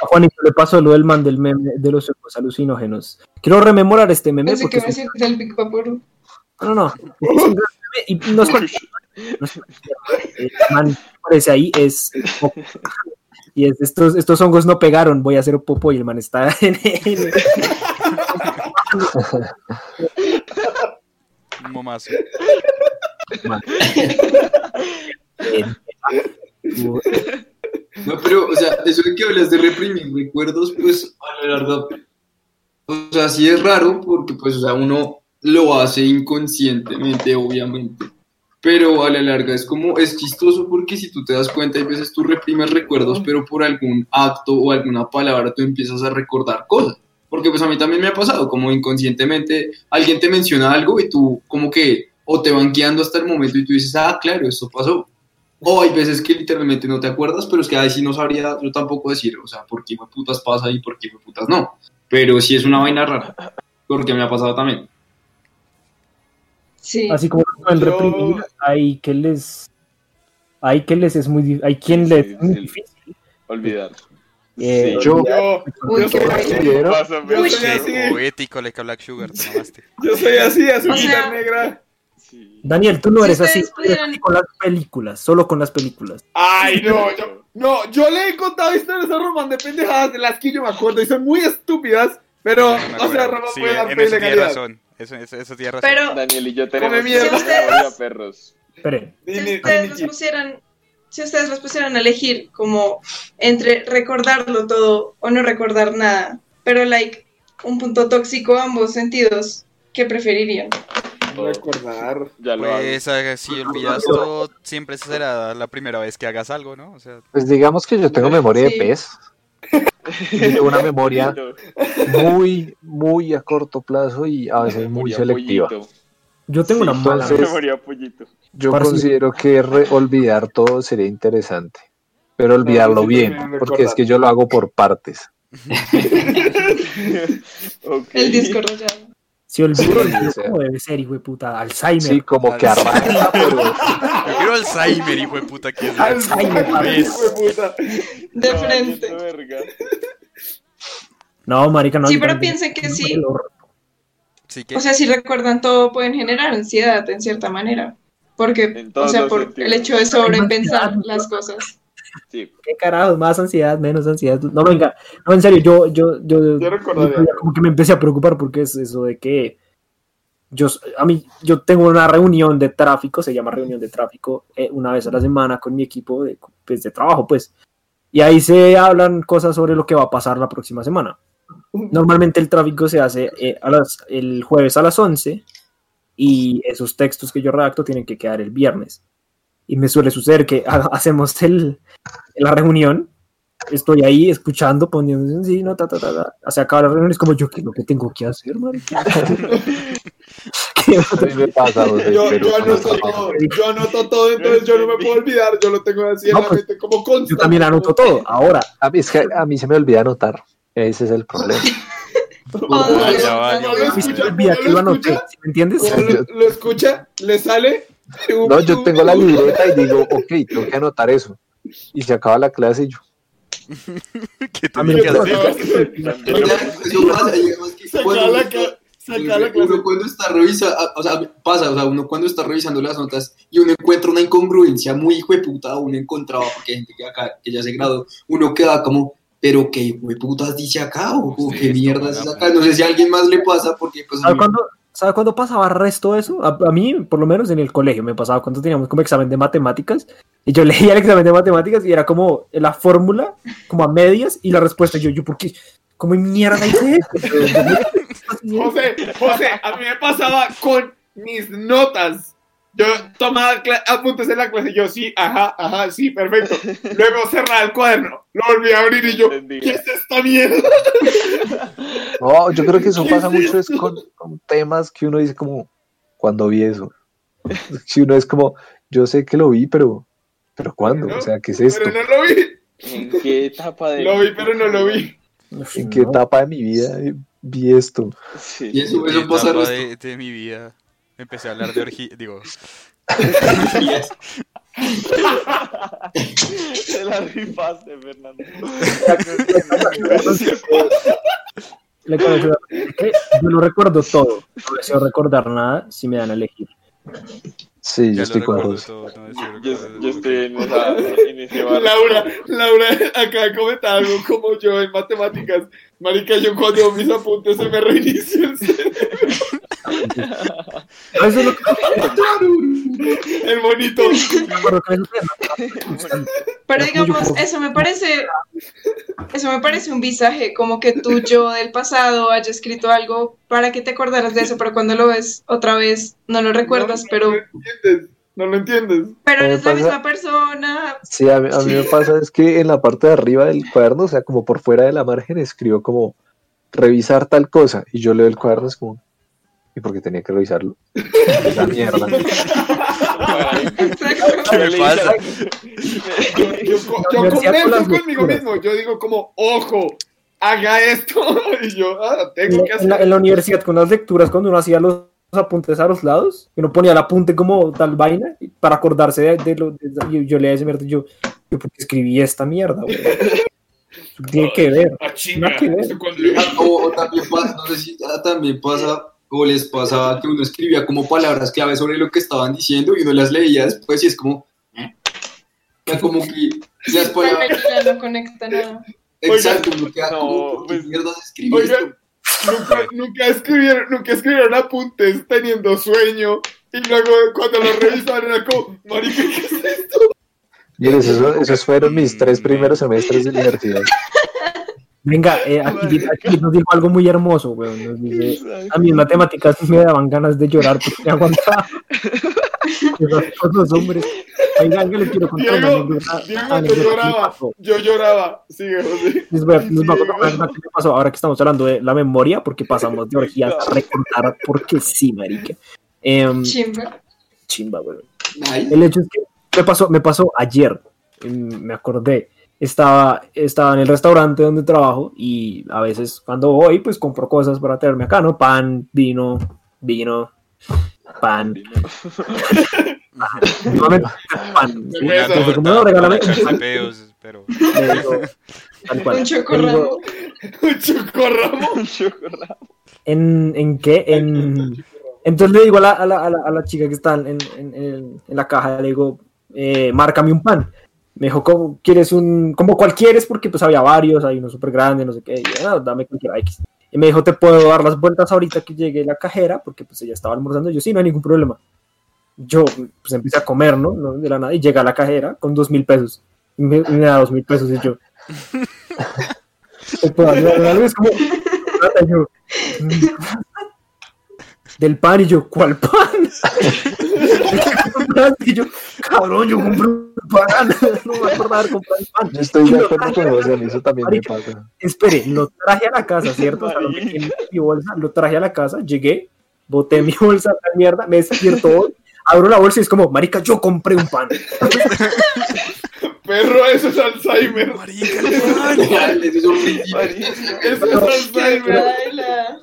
Juanito le pasó lo del man del meme de los ojos alucinógenos. Quiero rememorar este meme Pensé que porque decir del Big no, no, no. Es y no es cualquier- [LAUGHS] no es cualquier, eh, man aparece ahí es y es estos estos hongos no pegaron, voy a hacer popo y el man está en, en- Un momazo. No, pero, o sea, eso que hablas de reprimir recuerdos, pues, a la larga, o sea, sí es raro porque, pues, o sea, uno lo hace inconscientemente, obviamente. Pero a la larga es como, es chistoso porque si tú te das cuenta, hay veces tú reprimes recuerdos, pero por algún acto o alguna palabra tú empiezas a recordar cosas. Porque pues a mí también me ha pasado, como inconscientemente alguien te menciona algo y tú como que o te van guiando hasta el momento y tú dices, ah, claro, esto pasó. O hay veces que literalmente no te acuerdas, pero es que ahí sí no sabría yo tampoco decir, o sea, por qué putas pasa y por qué putas no. Pero sí es una vaina rara, porque me ha pasado también. Sí. así como pueden Yo- reprimir, hay que les hay que les es muy hay quien les sí, es muy sí. difícil. Olvidar. Eh, Yo- Yo, Uy, yo qué soy así, Yo soy Qué así, poético, like a Black Sugar, te mamaste. yo soy así, azulita O sea- negra. Sí. Daniel, tú no Si eres así, eres pudieran- con las películas, solo con las películas. Ay, no, yo, no, yo le he contado historias a Román de pendejadas de las que yo me acuerdo y son muy estúpidas, pero, me o sea. Román Sí, puede dar fe de calidad. razón. Eso, eso, eso tiene razón. Pero Daniel y yo tenemos memoria, perros. Si ustedes Kit. pusieran, si ustedes los pusieran a elegir como entre recordarlo todo o no recordar nada, pero like un punto tóxico ambos sentidos, ¿qué preferirían? recordar. Ya lo. Pues si olvidas todo, siempre será la primera vez que hagas algo, ¿no? O sea, Pues digamos que yo tengo memoria Sí. de pez. Tengo una memoria [LAUGHS] muy, muy a corto plazo y a veces muy selectiva. pollito. Yo tengo una Sí, mala. entonces- Memoria pollito. Yo considero que re- olvidar todo sería interesante, pero olvidarlo bien, porque es que yo lo hago por partes. [LAUGHS] El disco rayado. Si olvido, Sí, olvido o sea. como debe ser, hijo de puta, Alzheimer. Sí, como que arranca, pero yo quiero Alzheimer, hijo de puta, que es Alzheimer, hijo de puta. De No, frente. No, marica, no. Sí, pero piensen que sí. Sí que O sea, si recuerdan todo, pueden generar ansiedad en cierta manera. Porque, o sea, por sentidos. el hecho de sobrepensar [LAUGHS] las cosas. Sí. ¿Qué carajos? Más ansiedad, menos ansiedad. No, venga, no, en serio, yo, yo, yo, Yo como que me empecé a preocupar porque es eso de que yo, a mí, yo tengo una reunión de tráfico, se llama reunión de tráfico, eh, una vez a la semana con mi equipo de, pues, de trabajo, pues. Y ahí se hablan cosas sobre lo que va a pasar la próxima semana. Normalmente el tráfico se hace eh, a las, el jueves a las 11 y esos textos que yo redacto tienen que quedar el viernes. Y me suele suceder que ha- [LAUGHS] hacemos el, la reunión, estoy ahí escuchando, poniendo sí, no, ta, ta, ta, ta. Se acaba la reunión, es como yo, ¿qué es lo que tengo que hacer, [LAUGHS] [LAUGHS] me pasa, José, Yo, anoto todo, yo anoto todo, entonces yo no me puedo olvidar, yo lo tengo así en No, la pues, mente como constante. Yo también anoto todo. Ahora, a mí, es que a mí se me olvida anotar, ese es el problema. Me escucha, olvida no que lo lo anoté, escucha, ¿sí ¿me entiendes? lo, lo escucha, le sale. No, yo tengo la libreta y digo, ok, tengo que anotar eso. Y se acaba la clase y yo, [LAUGHS] ¿Qué A mí tuve que me hacer? Uno cuando está revisando, o sea, pasa, o sea, uno cuando está revisando las notas y uno encuentra una incongruencia muy hijo de puta, uno encontraba, porque hay gente que acá, que ya se graduó, uno queda como, pero qué hijo de putas dice acá, o, o qué mierdas es acá, no sé si a alguien más le pasa, porque pues a ¿Sabe mí- cuándo, ¿sabe cuándo pasaba resto eso? A, a mí, por lo menos en el colegio, me pasaba cuando teníamos como examen de matemáticas. Y yo [LAUGHS] leía el examen de matemáticas y era como la fórmula, como a medias, y la respuesta. Yo, yo, ¿por qué? ¿Cómo mierda hice esto? [LAUGHS] José, José, a mí me pasaba con mis notas. Yo tomaba apuntes en la clase, yo sí, ajá, ajá, sí, perfecto. [LAUGHS] Luego cerraba el cuaderno, lo volví a abrir y yo. ¿qué es esta mierda? [LAUGHS] no, yo creo que eso ¿Qué pasa es mucho es con, con temas que uno dice como, cuando vi eso. [LAUGHS] Si uno es como, yo sé que lo vi, pero, pero ¿cuándo? O sea, ¿qué es esto? Pero no lo vi. ¿En qué etapa de Lo vi, pero no lo vi. ¿En qué etapa de mi vida vi esto? Sí. Y eso, ¿En qué eso pasa de, de mi vida empecé a hablar de orgía, digo, Te la rifaste, Fernando. Yo no recuerdo todo. No deseo recordar nada si me dan a elegir. Sí, yo estoy con José. Yo, estoy en, esa, en ese bar. Laura, Laura acaba de comentar algo como yo en matemáticas. Marica, yo cuando mis apuntes se me reinicia el cerebro. Eso es lo que [LAUGHS] El bonito. Pero digamos, eso me parece, eso me parece un visaje, como que tú, yo del pasado, haya escrito algo para que te acordaras de eso, pero cuando lo ves otra vez no lo recuerdas, No, pero, No lo entiendes. No lo entiendes. pero eres la misma persona. Sí, a mí, a mí me pasa es que en la parte de arriba del cuaderno, o sea, como por fuera de la margen, escribo como revisar tal cosa. Y yo leo el cuaderno, es como, ¿y por qué tenía que revisarlo? [LAUGHS] La mierda. [LAUGHS] ¿Qué me pasa? Yo, yo, yo converso conmigo mismo. Yo digo como, ojo, haga esto. [LAUGHS] Y yo, ah, tengo que En la, en hacer. la universidad con las lecturas, cuando uno hacía los apuntes a los lados, uno ponía el apunte como tal vaina para acordarse de, de lo. de- yo, yo leía ese mierda y yo, yo, ¿por qué escribí esta mierda? güey? Tiene que ver. Que ver. Ah, O, o también pasa, no sé si ah, también pasa, o les pasaba que uno escribía como palabras clave sobre lo que estaban diciendo y uno las leía después y es como. ¿eh? Ya como que las palabras. Ya no conecta nada. Exacto, uno queda no, como, ¿por qué pues- nunca, nunca escribieron, nunca escribieron apuntes teniendo sueño y luego cuando lo revisaron era como, marica, ¿qué es esto? Miren, esos, esos fueron mis tres primeros semestres de universidad. Venga, [LAUGHS] eh, aquí, aquí nos dijo algo muy hermoso, weón. Nos dice, a mí en matemáticas me daban ganas de llorar porque me aguantaba. [LAUGHS] Los hombres. Oigan, que les quiero contar una Diego, anécdota. Diego, anécdota yo lloraba, pasó. yo lloraba, sigue José. Les voy a, les voy a contar una anécdota que me pasó ahora que estamos hablando de la memoria, porque pasamos de orgías a recontar, porque sí, marica. Em, Chimba. chimba, weón. El hecho es que me pasó, me pasó ayer, mm, me acordé. Estaba, estaba en el restaurante donde trabajo y a veces cuando voy, pues compro cosas para traerme acá, ¿no? Pan, vino, vino, pan. [LAUGHS] Como, no, regálame un pan. pero. [LAUGHS] Un chocorramo. Un chocorramo. Un chocolate. ¿En, en qué? En... Entonces le digo a la, a la, a la, a la chica que está en, en- en la caja, le digo, eh, márcame un pan. Me dijo, ¿cómo quieres un, como cual quieres? Porque pues había varios, hay uno súper grande, no sé qué. Y "Ah, dame cualquiera X. Y me dijo, te puedo dar las vueltas ahorita que llegue la cajera, porque pues ella estaba almorzando. Y yo, sí, no hay ningún problema. Yo pues empecé a comer, ¿no? ¿no? De la nada. Y llega a la cajera con dos mil pesos. Y me, da dos mil pesos y yo... [LAUGHS] [LAUGHS] Es como... Y yo, [LAUGHS] del pan y yo, ¿cuál pan? [LAUGHS] y yo, cabrón, yo compré un pan, [LAUGHS] no me acuerdo haber comprado el pan. Yo estoy de acuerdo con mí eso también me pasa. Espere, lo traje a la casa, ¿cierto? O sea, lo metí en mi bolsa, lo traje a la casa, llegué, boté mi bolsa a la mierda, me despierto hoy, abro la bolsa y es como, marica, yo compré un pan. Perro, eso es Alzheimer. marica, eso es Alzheimer.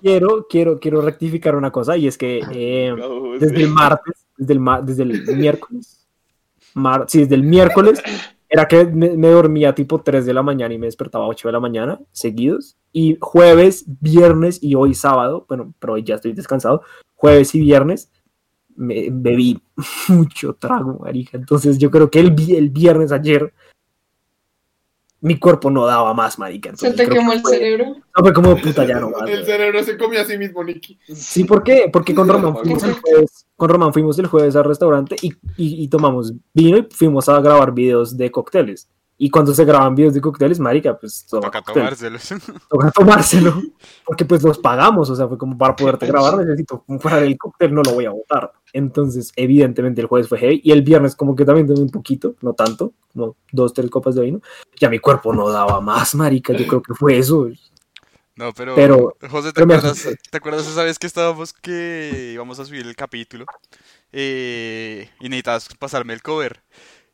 Quiero, quiero, quiero rectificar una cosa y es que eh, desde el martes, desde el, ma- desde el miércoles, mar- sí, desde el miércoles, era que me, me dormía tipo 3 de la mañana y me despertaba a 8 de la mañana seguidos. Y jueves, viernes y hoy sábado, bueno, pero hoy ya estoy descansado, jueves y viernes me bebí [LAUGHS] mucho trago, marica. Entonces yo creo que el, el viernes ayer mi cuerpo no daba más, marica. Se te quemó que el fue- cerebro. No, fue como puta, ya no más. El cerebro se comió a sí mismo, Nicky. Sí, ¿por qué? Porque con Román fuimos el jueves, con Román fuimos el jueves al restaurante y, y- y tomamos vino y fuimos a grabar videos de cócteles. Y cuando se graban videos de cócteles, marica, pues Toca cóctel. tomárselos. [LAUGHS] Toca tomárselo. Porque pues los pagamos, o sea, fue como para poderte grabar necesito comprar el cóctel, no lo voy a botar. Entonces, evidentemente el jueves fue heavy y el viernes como que también tomé un poquito, no tanto, como dos, tres copas de vino. Ya mi cuerpo no daba más, marica, yo creo que fue eso. No, pero, Pero- José, ¿te pero me acuerdas, asusté. ¿te acuerdas esa vez que estábamos que íbamos a subir el capítulo? Eh, y necesitabas pasarme el cover.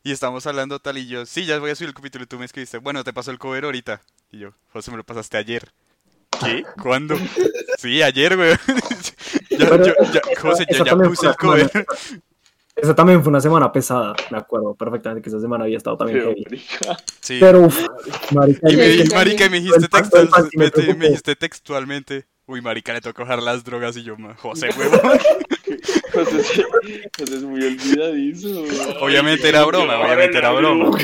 Y estábamos hablando tal y yo, sí, ya voy a subir el capítulo y tú me escribiste, bueno, te paso el cover ahorita. Y yo, José, me lo pasaste ayer. ¿Qué? ¿Cuándo? Sí, ayer, güey. [LAUGHS] ya, yo- ya- esa- José, yo ya también puse fue el cover. una semana- [LAUGHS] Esa también fue una semana pesada, me acuerdo perfectamente que esa semana había estado también heavy. Sí. Pero, uff, marica, Y me, marica, me textual- dijiste textualmente, uy, marica, le tocó dejar las drogas y yo, "Ma- José, [LAUGHS] huevo. José, José es muy olvidadizo. [LAUGHS] Obviamente era broma, obviamente era broma.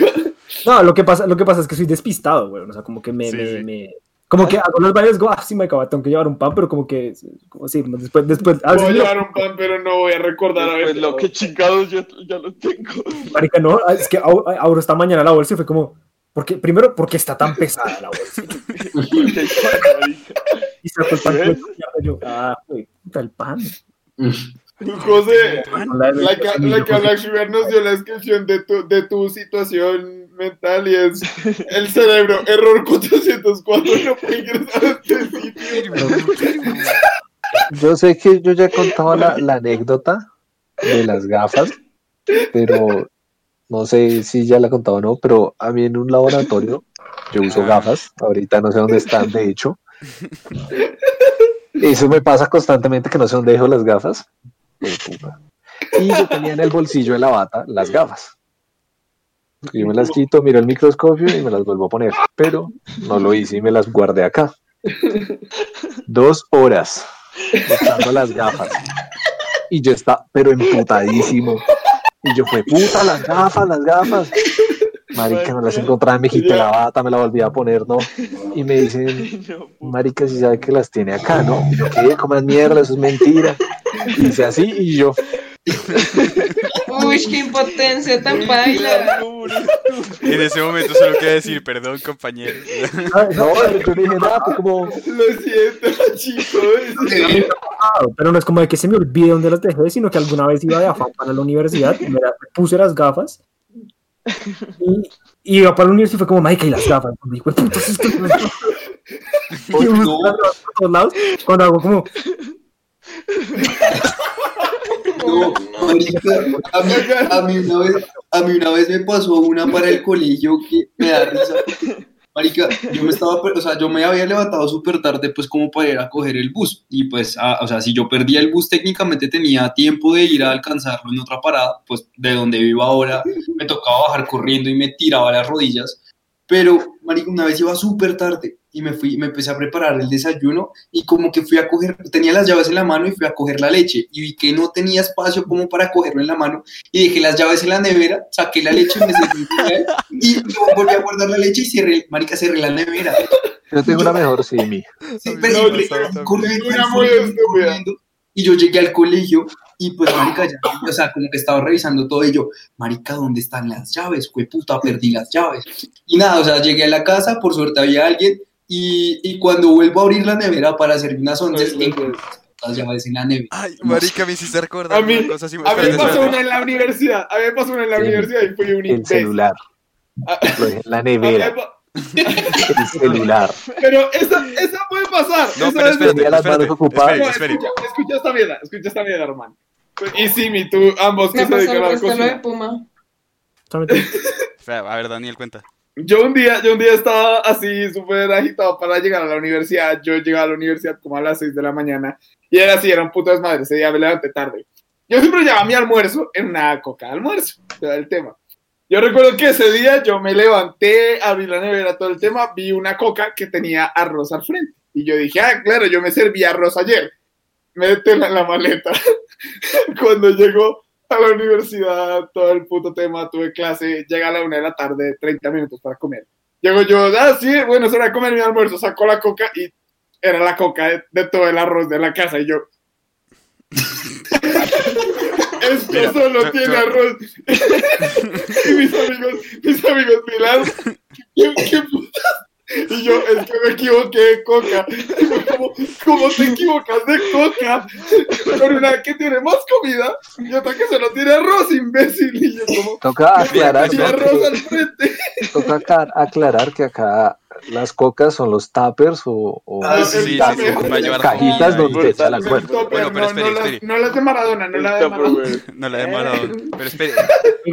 No, lo que pasa, lo que pasa es que soy despistado, güey. O sea, como que me, Sí, me, sí. me- como que hago los bailes, digo, ah, sí, me acabo, tengo que llevar un pan, pero como que, como sí, después, después, Voy veces a llevar un pan, pero no voy a recordar a ver. Lo que chingados yo ya lo tengo. marica, no, ah, es que abro esta mañana la bolsa y fue como, porque, primero, porque está tan pesada la bolsa. [LAUGHS] Y saco el pan, yo, ah, güey, puta, el pan. José, Con la la que, la que Black Sugar nos dio la descripción de tu, de tu situación mental y es el cerebro, error 404, no puede ingresar a este sitio. Yo sé que yo ya he contado la, la anécdota de las gafas, pero no sé si ya la he contado o no, pero a mí en un laboratorio yo uso gafas, ahorita no sé dónde están, de hecho. [LAUGHS] Eso me pasa constantemente que no sé dónde dejo las gafas. Puta. Y yo tenía en el bolsillo de la bata las gafas. Yo me las quito, miro el microscopio y me las vuelvo a poner. Pero no lo hice y me las guardé acá. Dos horas buscando las gafas. Y yo estaba, pero emputadísimo. Y yo fue, puta, las gafas, las gafas. Marica, no las encontraba, quité la bata, me la volví a poner, ¿no? Y me dicen, [LAUGHS] marica, si sabe que las tiene acá, ¿no? Y yo, ¿qué? Coman mierda, eso es mentira. Y hice así y yo, Uy, qué impotencia tan baila. En ese momento solo quería decir, perdón, compañero. no, yo le dije, nada, fue como, Lo siento, chicos. Ah, pero no es como de que se me olvide dónde las dejé, sino que alguna vez iba de afán para la universidad, y me puse las gafas y, y para y fue como, marica, y las gafas. Y me dijo, puta, es que las gafas". Y busco las gafas por todos lados, cuando hago como, No, marica, a mí, a, mí una vez, a mí una vez me pasó una para el colegio que me da risa. Marica, yo me estaba, o sea, yo me había levantado súper tarde, pues, como para ir a coger el bus. Y pues, ah, o sea, si yo perdía el bus, técnicamente tenía tiempo de ir a alcanzarlo en otra parada, pues, de donde vivo ahora, me tocaba bajar corriendo y me tiraba las rodillas. Pero, marica, una vez iba súper tarde y me fui, me empecé a preparar el desayuno y como que fui a coger, tenía las llaves en la mano y fui a coger la leche y vi que no tenía espacio como para cogerlo en la mano y dejé las llaves en la nevera, saqué la leche y me senté y volví a guardar la leche y cerré, marica, cerré la nevera. yo tengo una mejor, sí, mi. Sí, mí pero. Y yo llegué al colegio y pues, marica, ya, o sea, como que estaba revisando todo y yo, marica, ¿dónde están las llaves? Fue puta, perdí las llaves. Y nada, o sea, llegué a la casa, por suerte había alguien y, y cuando vuelvo a abrir la nevera para hacerme unas once, encuentro las llaves en la nevera. Ay, marica, me hiciste recordar A mí, una cosa así. a mí me espérate, pasó espérate. una en la universidad. A mí me pasó una en la Sí. universidad y fui un El celular. Ah, Lo en la nevera. El celular. Pero esa, esa puede pasar. No, esa pero es- espérate, espérate, No, espere. escucha, escucha esta mierda, escucha esta mierda, hermano. Y Simi, tú, ambos que Me se pasó dedican a la de. Puma. A ver, Daniel, cuenta. Yo un día, yo un día estaba así súper agitado para llegar a la universidad. Yo llegaba a la universidad como a las 6 de la mañana y era así, era un puto desmadre. Ese día me levanté tarde. Yo siempre llevaba mi almuerzo en una coca de almuerzo, era el tema. Yo recuerdo que ese día yo me levanté, abrí la nevera, todo el tema, vi una coca que tenía arroz al frente. Y yo dije, ah, claro, yo me serví arroz ayer. Métela en la maleta. [LAUGHS] Cuando llegó a la universidad, todo el puto tema, tuve clase, llega a la una de la tarde, 30 minutos para comer. Llego yo, ah, sí, bueno, de comer mi almuerzo, saco la coca y era la coca de, de todo el arroz de la casa y yo... [LAUGHS] Esto Mira, solo tiene arroz. [LAUGHS] y mis amigos, mis amigos miran, ¿qué, qué puta? Y yo, es que me equivoqué de coca. Como, ¿cómo te equivocas de coca? Con una que tiene más comida y otra que solo tiene arroz, imbécil. Y yo como, Toca aclarar, arroz al frente. toca aclar- aclarar que acá las cocas son los tuppers o, o Ah, Sí, sí, el sí, tupper. cajitas donde echa la cuerda. topper, Bueno, pero no, espere, no, las, espere. no las de Maradona, no la de Maradona. No la de Maradona. Pero espere,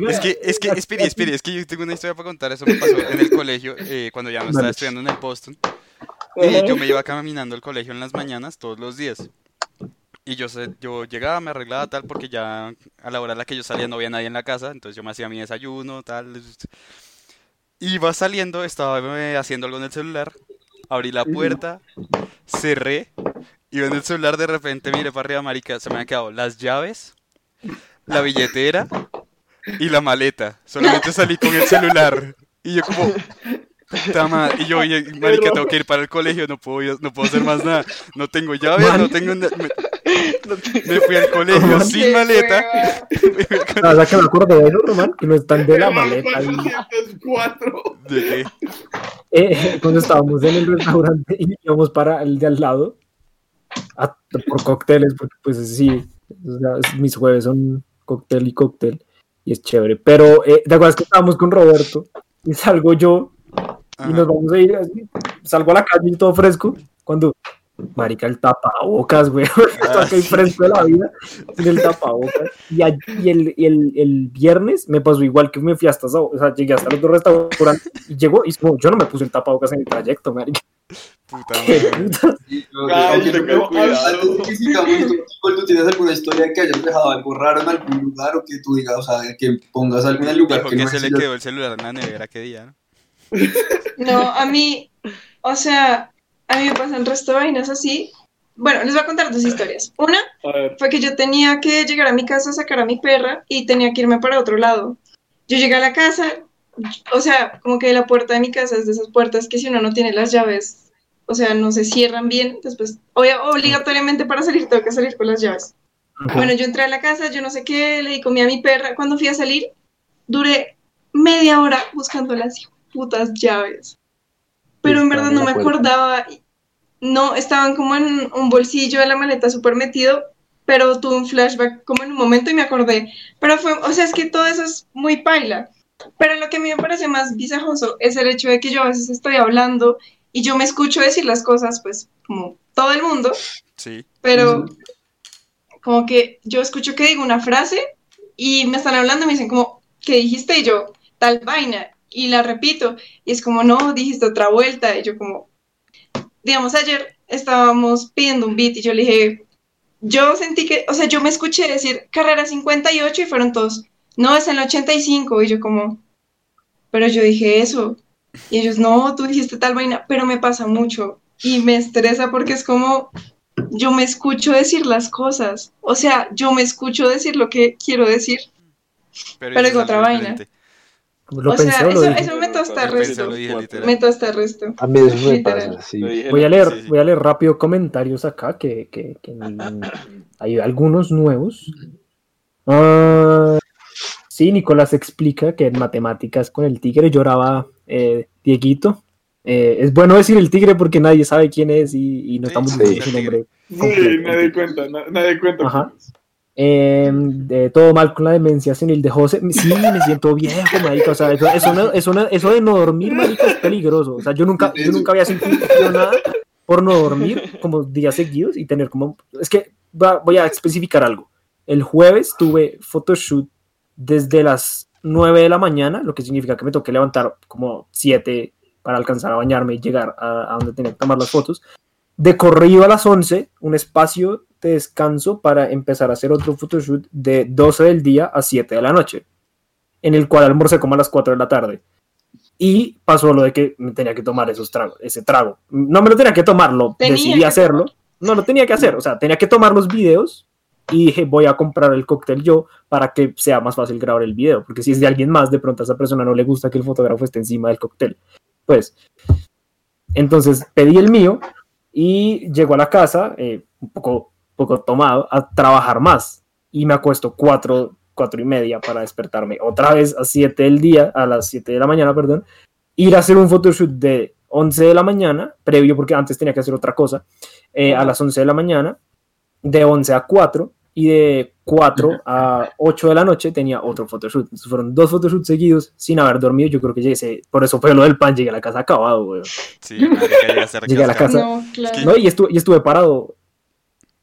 es que, es que, espere, espere, es que yo tengo una historia para contar. Eso me pasó en el colegio eh, cuando ya no estaba estudiando en el Boston. Y yo me iba caminando al colegio en las mañanas todos los días. Y yo, sé- yo llegaba, me arreglaba tal, porque ya a la hora a la que yo salía no había nadie en la casa. Entonces yo me hacía mi desayuno, tal. Iba saliendo, estaba eh, haciendo algo en el celular. Abrí la puerta, cerré. Iba en el celular, de repente miré para arriba, marica, se me han quedado las llaves, la billetera y la maleta. Solamente salí con el celular. Y yo como, puta madre. Y yo, oye, [LAUGHS] marica, tengo que ir para el colegio, no puedo, ir- no puedo hacer más nada. No tengo llaves, no tengo... Me, [LAUGHS] me fui al [LAUGHS] colegio sin maleta. Ah, o sea que me acuerdo de eso, Román, que no están de la maleta. ahí. 404. ¿De qué? Eh, cuando estábamos en el restaurante y íbamos para el de al lado a- por cócteles, porque pues sí, o sea, mis jueves son cóctel y cóctel y es chévere. Pero eh, ¿te acuerdas que estábamos con Roberto y salgo yo y Ajá. nos vamos a ir así, salgo a la calle y todo fresco cuando marica el tapabocas, güey, [LAUGHS] Ah, acá enfrente de la vida sin el tapabocas y, a- y el, y el, el viernes me pasó igual que me fui hasta, o sea, llegué hasta los dos restaurantes y llegó y es como, yo no me puse el tapabocas en el trayecto, marica. Puta madre. Sí, no- que ¿tú, Nicole, ¿tú tienes alguna historia que hayas dejado algo raro en algún lugar o que tú digas, o sea, que pongas algo en el lugar Dijo que que no se le y- quedó el celular en la nevera qué día, ¿no? No, a mí, o sea, a mí me pasan resto de vainas así. Bueno, les voy a contar dos historias. Una fue que yo tenía que llegar a mi casa a sacar a mi perra y tenía que irme para otro lado. Yo llegué a la casa, o sea, como que la puerta de mi casa es de esas puertas que si uno no tiene las llaves, o sea, no se cierran bien, después, obligatoriamente para salir tengo que salir con las llaves. Bueno, yo entré a la casa, yo no sé qué, le di comida a mi perra. Cuando fui a salir, duré media hora buscando las putas llaves. Pero en verdad no me acordaba. No, estaban como en un bolsillo de la maleta súper metido, pero tuve un flashback como en un momento y me acordé. Pero fue, o sea, es que todo eso es muy paila. Pero lo que a mí me parece más visajoso es el hecho de que yo a veces estoy hablando y yo me escucho decir las cosas, pues, como todo el mundo, Sí. pero como que yo escucho que digo una frase y me están hablando y me dicen como, ¿qué dijiste? Y yo, tal vaina, y la repito, y es como, no, dijiste otra vuelta, y yo como, digamos, ayer estábamos pidiendo un beat y yo le dije, yo sentí que, o sea, yo me escuché decir carrera 58 y fueron todos, no, es en el 85, y yo como, pero yo dije eso, y ellos, no, tú dijiste tal vaina, pero me pasa mucho y me estresa porque es como, yo me escucho decir las cosas. O sea, yo me escucho decir lo que quiero decir. Pero dices digo otra vaina. diferente. Lo o pensé sea, o lo eso, dije. eso me pensé, resto. Me tosta resto. A mí eso me Literal. pasa, sí. Lo dije, Voy a leer, Sí, sí. voy a leer rápido comentarios acá que, que- que, [COUGHS] hay algunos nuevos. Ah, sí, Nicolás explica que en matemáticas con el tigre lloraba eh, Dieguito. Eh, es bueno decir el tigre porque nadie sabe quién es y, y no estamos sí, diciendo su nombre. Sí, completo. nadie cuenta, na- nadie cuenta. Ajá. Eh, de todo mal con la demencia senil de José. Sí, me siento viejo, marica. O sea, eso, eso, eso, eso de no dormir, marica, es peligroso. O sea, yo nunca, yo nunca había sentido nada por no dormir como días seguidos y tener como... Es que voy a especificar algo. El jueves tuve photoshoot desde las 9 de la mañana, lo que significa que me toqué levantar como 7 para alcanzar a bañarme y llegar a, a donde tenía que tomar las fotos. De corrido a las 11, un espacio de descanso para empezar a hacer otro photoshoot de 12 del día a 7 de la noche, en el cual almorcé como a las 4 de la tarde. Y pasó lo de que me tenía que tomar esos tragos, ese trago. No me lo tenía que tomar, lo Tenía decidí que hacerlo. No lo tenía que hacer, o sea, tenía que tomar los videos y dije, voy a comprar el cóctel yo para que sea más fácil grabar el video, porque si es de alguien más, de pronto a esa persona no le gusta que el fotógrafo esté encima del cóctel. Pues, entonces pedí el mío y llego a la casa, eh, un poco, poco tomado, a trabajar más. Y me acuesto cuatro, cuatro y media para despertarme otra vez a 7 del día, a las 7 de la mañana, perdón, ir a hacer un photoshoot de 11 de la mañana, previo porque antes tenía que hacer otra cosa, eh, a las 11 de la mañana, de 11 a 4 y de 4 a 8 de la noche tenía otro photoshoot. Entonces fueron dos photoshoots seguidos sin haber dormido. Yo creo que llegué, por eso fue lo del pan, llegué a la casa acabado, weón. Sí, llegué a la casa. No, claro. No, y estuve, y estuve parado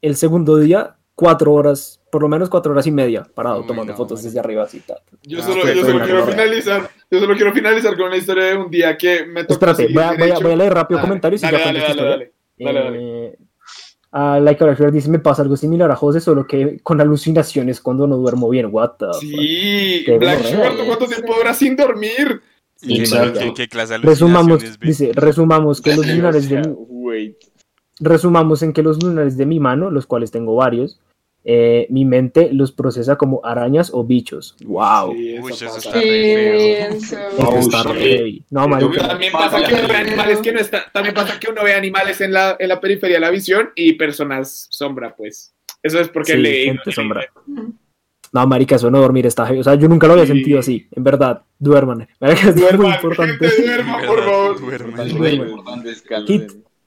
el segundo día, cuatro horas, por lo menos cuatro horas y media, parado Uy, tomando no, fotos marica. desde arriba así. ta, ta. Yo Ah, solo, yo solo quiero finalizar, yo solo quiero finalizar con una historia de un día que me tocó Espérate, voy a, voy a- voy a leer rápido Dale, comentarios y dale, ya dale, dale, dale, dale, Eh, a Like a dice, me pasa algo similar a José, solo que con alucinaciones cuando no duermo bien. What the fuck? Sí, Qué Black bueno. ¿tú cuánto tiempo duras sin dormir? ¿Y qué- Exacto. qué- qué clase de Resumamos, dice, resumamos que los [LAUGHS] lunares de wait. Resumamos en que los lunares de mi mano, los cuales tengo varios, eh, mi mente los procesa como arañas o bichos. Wow. Sí, Uy, eso eso pasa. está re Oh, está re heavy. No, marica. También pasa que uno ve animales que no está, también pasa que uno ve animales en la, en la periferia de la visión y personas sombra, pues. Eso es porque Sí, leí. gente sombra. No, marica, eso no dormir está heavy. O sea, yo nunca lo había Sí. sentido así. En verdad, duerman. Marica, es muy Duerman, importante. gente, duerman, por favor. Duerman.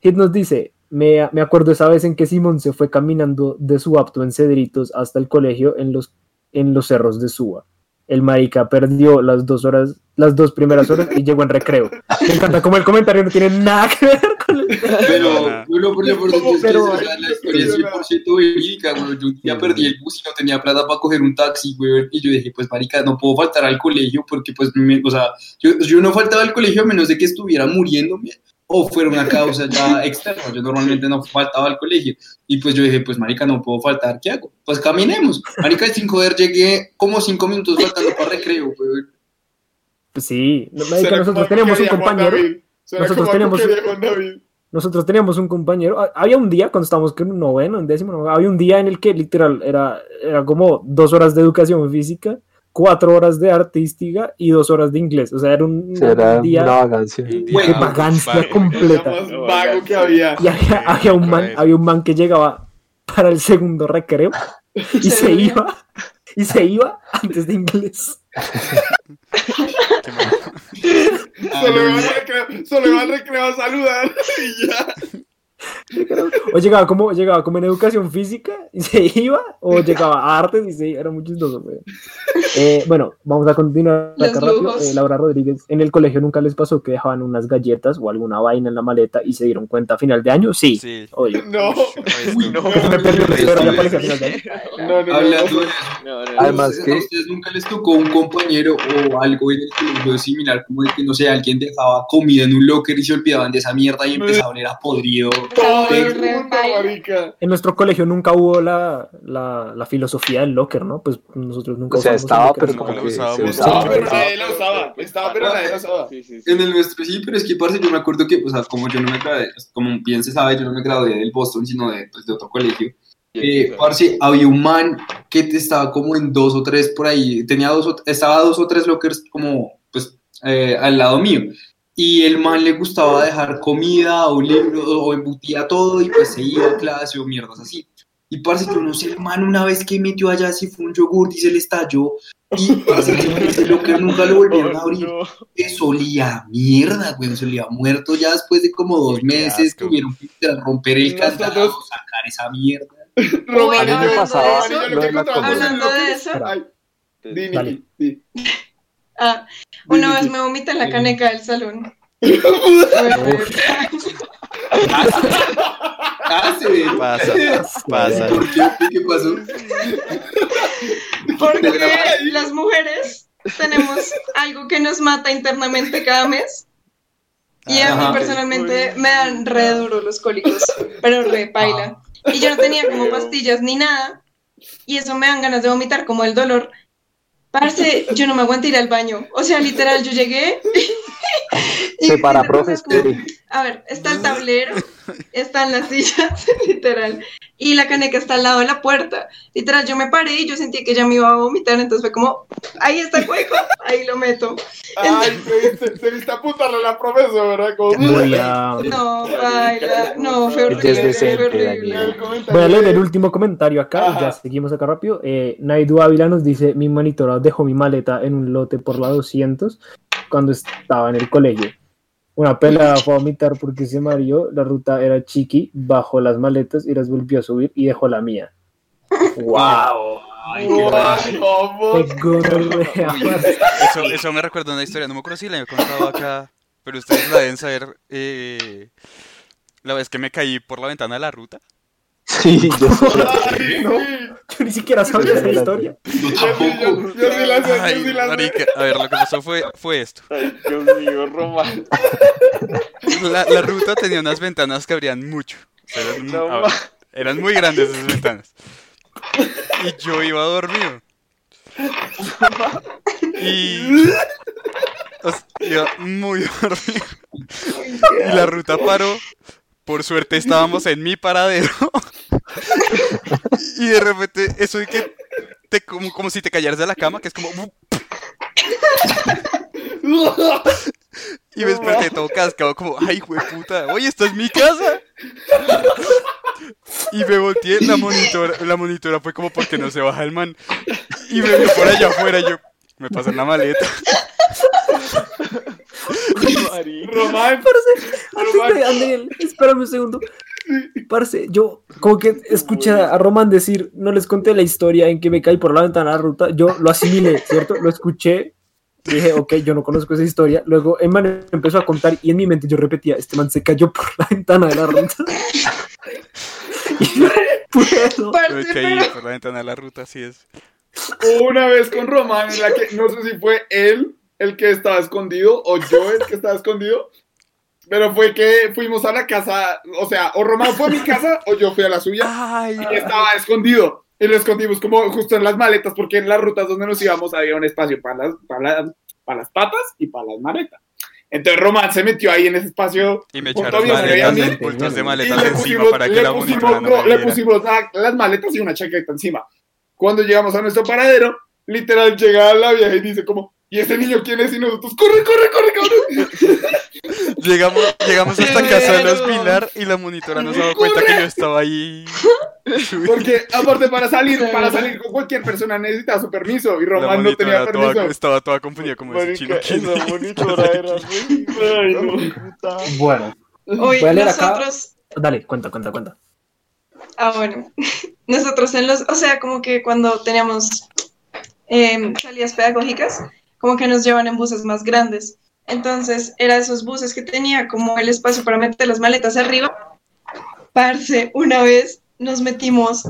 Hit nos dice, me, me acuerdo esa vez en que Simón se fue caminando de su apto en Cedritos hasta el colegio en los, en los cerros de Suba. El marica perdió las dos horas, las dos primeras horas y llegó en recreo. Me encanta como el comentario no tiene nada que ver con el... Pero, todo es que Pero- o sea, la historia es 100% verídica, güey. Yo Sí. perdí el bus y no tenía plata para coger un taxi, güey. Y yo dije, pues, marica, no puedo faltar al colegio porque, pues, me- o sea, yo, yo no faltaba al colegio a menos de que estuviera muriéndome o fuera una causa ya [LAUGHS] externa. Yo normalmente no faltaba al colegio. Y pues yo dije, pues marica, no puedo faltar, ¿qué hago? Pues caminemos. Marica, sin joder, llegué como cinco minutos faltando para recreo, weón. Pues sí, marica, nosotros como teníamos un compañero. Nosotros David. Nosotros teníamos un compañero, había un día cuando estábamos en un noveno, en décimo, había un día en el que literal era, era como dos horas de educación física, cuatro horas de artística y dos horas de inglés. O sea, era un Será día una vagancia. De día vagancia vago. completa. Lo más vago que había. Y había, había un man, había un man que llegaba para el segundo recreo [LAUGHS] y se iba, y se iba antes de inglés. [LAUGHS] Solo iba al recreo, solo iba al recreo a saludar [LAUGHS] y ya. [LAUGHS] O llegaba como, llegaba como en educación física y se iba, o [LAUGHS] llegaba a artes y se iba, era muy chistoso. Eh, bueno, vamos a continuar acá rápido. Eh, Laura Rodríguez, ¿en el colegio nunca les pasó que dejaban unas galletas o alguna vaina en la maleta y se dieron cuenta a final de año? Sí. No, Uy, no. Me ya apareció a final de año. [LAUGHS] no, no, Hablando no. de eso, No, no, no. Además ¿a que- ustedes nunca les tocó un compañero o algo en el colegio similar como de que, no sé, alguien dejaba comida en un locker y se olvidaban de esa mierda y empezaba a oler a podrido? Todo el mundo, marica. En nuestro colegio nunca hubo la, la, la filosofía del locker, ¿no? Pues nosotros nunca O sea, estaba, locker. pero como que se usábamos. usaba. Pero nadie lo usaba. Estaba, pero nadie lo usaba. Sí, sí, sí. En el nuestro sí, pero es que, parce, yo me acuerdo que, o sea, como yo no me gradué, como bien se sabe, yo no me gradué del Boston, sino de, pues, de otro colegio. Eh, parce, había un man que estaba como en dos o tres por ahí, tenía dos o, estaba dos o tres lockers como, pues, eh, al lado mío. Y el man le gustaba dejar comida o libros o embutía todo y pues se iba a clase o mierdas así. Y parce, yo no sé, el man una vez que metió allá si fue un yogurt y se le estalló. Y parce, que ese locker nunca lo volvieron a abrir. Eso olía mierda, güey, se olía muerto ya después de como dos meses tuvieron que romper el candado, sacar esa mierda. Hablando de eso, lo lo que Hablando de eso, Ah, una vez me vomité en la caneca del salón. Ah, ve. Pasa, pasa. ¿Por qué? ¿Qué pasó? Porque las mujeres tenemos algo que nos mata internamente cada mes. Y a mí personalmente me dan re duro los cólicos, pero re paila. Y yo no tenía como pastillas ni nada. Y eso me dan ganas de vomitar como el dolor. Parce, yo no me aguanté ir al baño. O sea, literal, yo llegué. Y Se para, la cosa profe, es como- espere. A ver, está el tablero, están las sillas, [LAUGHS] literal, y la caneca está al lado de la puerta. Literal, yo me paré y yo sentí que ya me iba a vomitar, entonces fue como, ahí está el hueco, ahí lo meto. Ay, te viste, te viste apuntarle a la profesora. Como... A, No, baila, no, fue Es horrible, decente, fue horrible. Voy a leer el último comentario acá, Ajá. ya seguimos acá rápido. Eh, Naidu Ávila nos dice, mi monitora dejó mi maleta en un lote por la 200 cuando estaba en el colegio. Una pelada fue a vomitar porque se mareó, la ruta era chiqui, bajó las maletas y las volvió a subir y dejó la mía. ¡Wow! Ay, qué Ay, ¿cómo? ¡Qué gonorrea, parce. Eso, eso me recuerda una historia, no me acuerdo si la he contado acá, pero ustedes la deben saber. eh, la vez que me caí por la ventana de la ruta. Sí, yo [LAUGHS] Ay, No. sí. Yo ni siquiera sabía esa historia. Yo tampoco. sí la sé, yo Ay, sí la sé. marica, a ver, lo que pasó fue, fue esto. Ay, Dios mío, Román. La, la ruta tenía unas ventanas que abrían mucho. O sea, eran, No, a ver, eran muy grandes esas ventanas. Y yo iba dormido. Y. o sea, iba muy [LAUGHS] dormido. Y la ruta paró. Por suerte estábamos en mi paradero. Y de repente, eso de que. Te, como, como si te cayeras de la cama, que es como. [LAUGHS] Y me desperté todo cascado, como, ay, puta, oye, esta es mi casa. Y me volteé, la monitora, la monitora fue como, porque no se baja el man? Y me vio por allá afuera, y yo, me pasan la maleta. Román, espérame un segundo. Parce, yo como que escuché a Román decir, no les conté la historia en que me caí por la ventana de la ruta, yo lo asimilé, ¿cierto? Lo escuché, dije, ok, yo no conozco esa historia. Luego el man empezó a contar y en mi mente yo repetía, este man se cayó por la ventana de la ruta. [LAUGHS] y no puedo. Parce, Me caí pero- por la ventana de la ruta, así es. una vez con Román en la que no sé si fue él el que estaba escondido o yo el que estaba escondido. Pero fue que fuimos a la casa, o sea, o Román fue a mi casa o yo fui a la suya Ay, y estaba escondido. Y lo escondimos como justo en las maletas porque en las rutas donde nos íbamos había un espacio para las, para las, para las patas y para las maletas. Entonces Román se metió ahí en ese espacio. y me echaron maletas, mí, de- bultos de y maletas le encima pusimos, para que le la pusimos, no le pusimos la- las maletas y una chaqueta encima. Cuando llegamos a nuestro paradero, literal llega la vieja y dice como, ¿y ese niño quién es? Y nosotros, corre, corre, corre, corre. [LAUGHS] Llegamos, llegamos hasta casa de los Pilar y la monitora nos daba cuenta que yo estaba ahí. [LAUGHS] Porque aparte para salir, para salir con cualquier persona necesita su permiso y Román no tenía toda- permiso. estaba toda confundida como ese chino. Marica, ¿quién esa es? monitora era [LAUGHS] muy... Ay, no, puta. Bueno, Hoy Voy a leer acá. nosotros, dale, cuenta, cuenta, cuenta. ah bueno, [LAUGHS] nosotros en los, o sea, como que cuando teníamos em, salidas pedagógicas, como que nos llevan en buses más grandes. Entonces, era esos buses que tenía como el espacio para meter las maletas arriba. Parce, una vez nos metimos,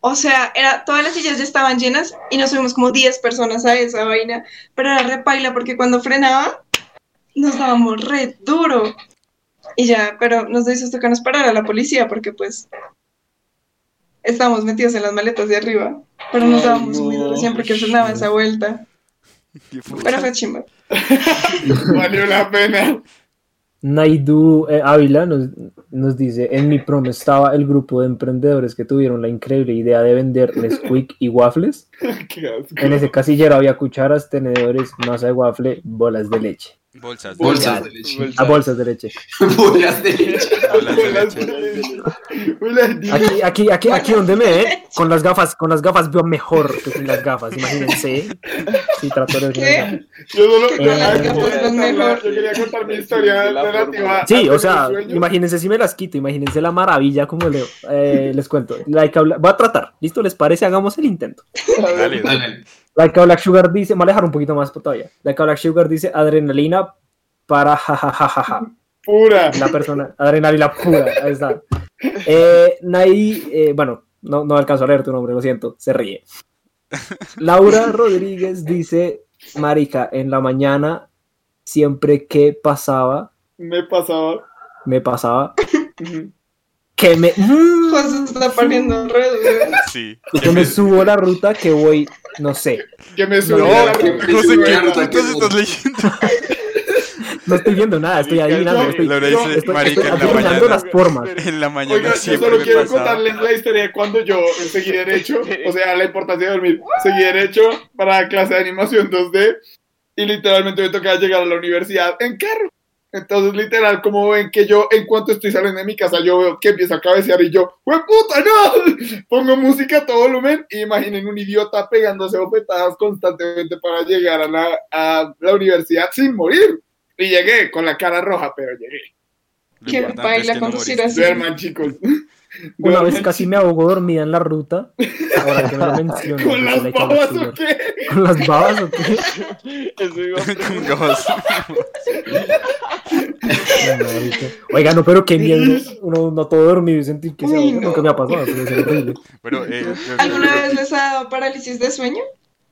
o sea, era, todas las sillas ya estaban llenas y nos subimos como 10 personas a esa vaina, pero era repaila porque cuando frenaba nos dábamos re duro. Y ya, pero nos dio susto que nos parara la policía porque pues estábamos metidos en las maletas de arriba, pero nos dábamos muy duro siempre que frenaba esa vuelta. Pero fue chimba. Valió la pena. Naidu eh, Ávila nos, nos dice, en mi prom estaba el grupo de emprendedores que tuvieron la increíble idea de vender Nesquik y waffles. [LAUGHS] Qué asco. En ese casillero había cucharas, tenedores, masa de waffle, bolas de leche. Bolsas. Bolsas de leche. Ah, bolsas de leche. [LAUGHS] Bolas de leche. [LAUGHS] Bolas de leche. Aquí, aquí, aquí, aquí donde me ve, con las gafas, con las gafas veo mejor que sin las gafas, imagínense. Sí, trato de ¿Qué? Yo solo Eh, yo, las gafas mejor. yo quería contar mi historia relativa a Sí, o sea, imagínense si me las quito, imagínense la maravilla como le, eh, les cuento. Like a voy a tratar, ¿listo? ¿Les parece? Hagamos el intento. Dale, dale. Dale. Like a Black Sugar dice, me voy a alejar un poquito más todavía. Like a Black Sugar dice adrenalina para jajajajaja. Pura. La persona, adrenalina pura, ahí está. Eh, Nay, eh, bueno, no, no alcanzo a leer tu nombre, lo siento, se ríe. Laura Rodríguez dice, Marica, en la mañana, siempre que pasaba, Me pasaba. me pasaba, que me, José se está poniendo re duro. Sí. que me subo la ruta que voy, no sé, Que me No, la ruta. no sé qué putas estás leyendo. [LAUGHS] no estoy viendo nada, estoy adivinando, estoy, Laura yo- dice, estoy- marica, estoy en la adivinando mañana. las formas. En la mañana Oiga, yo solo quiero pasaba. contarles la historia de cuando yo seguí derecho, o sea, la importancia de dormir. Seguí derecho para clase de animación 2D y literalmente me tocaba llegar a la universidad en carro. Entonces, literal, como ven que yo, en cuanto estoy saliendo de mi casa, yo veo que empieza a cabecear y yo, ¡Hue puta, no! [LAUGHS] Pongo música a todo volumen y imaginen un idiota pegándose bofetadas constantemente para llegar a la, a la universidad sin morir. Y llegué con la cara roja, pero llegué. Que importante es baila que no conducir así. Duerman, chicos. Una vez casi me ahogo dormida en la ruta, ahora que me lo menciono. ¿Con las babas o qué? ¿Con las babas o qué? Eso iba a [LAUGHS] Con. Marica. Oiga, no, pero qué miedo. Uno no todo dormido y sentir que se ahoga. no. Nunca me ha pasado, pero es horrible. Pero, eh, yo- ¿Alguna vez les ha dado parálisis de sueño?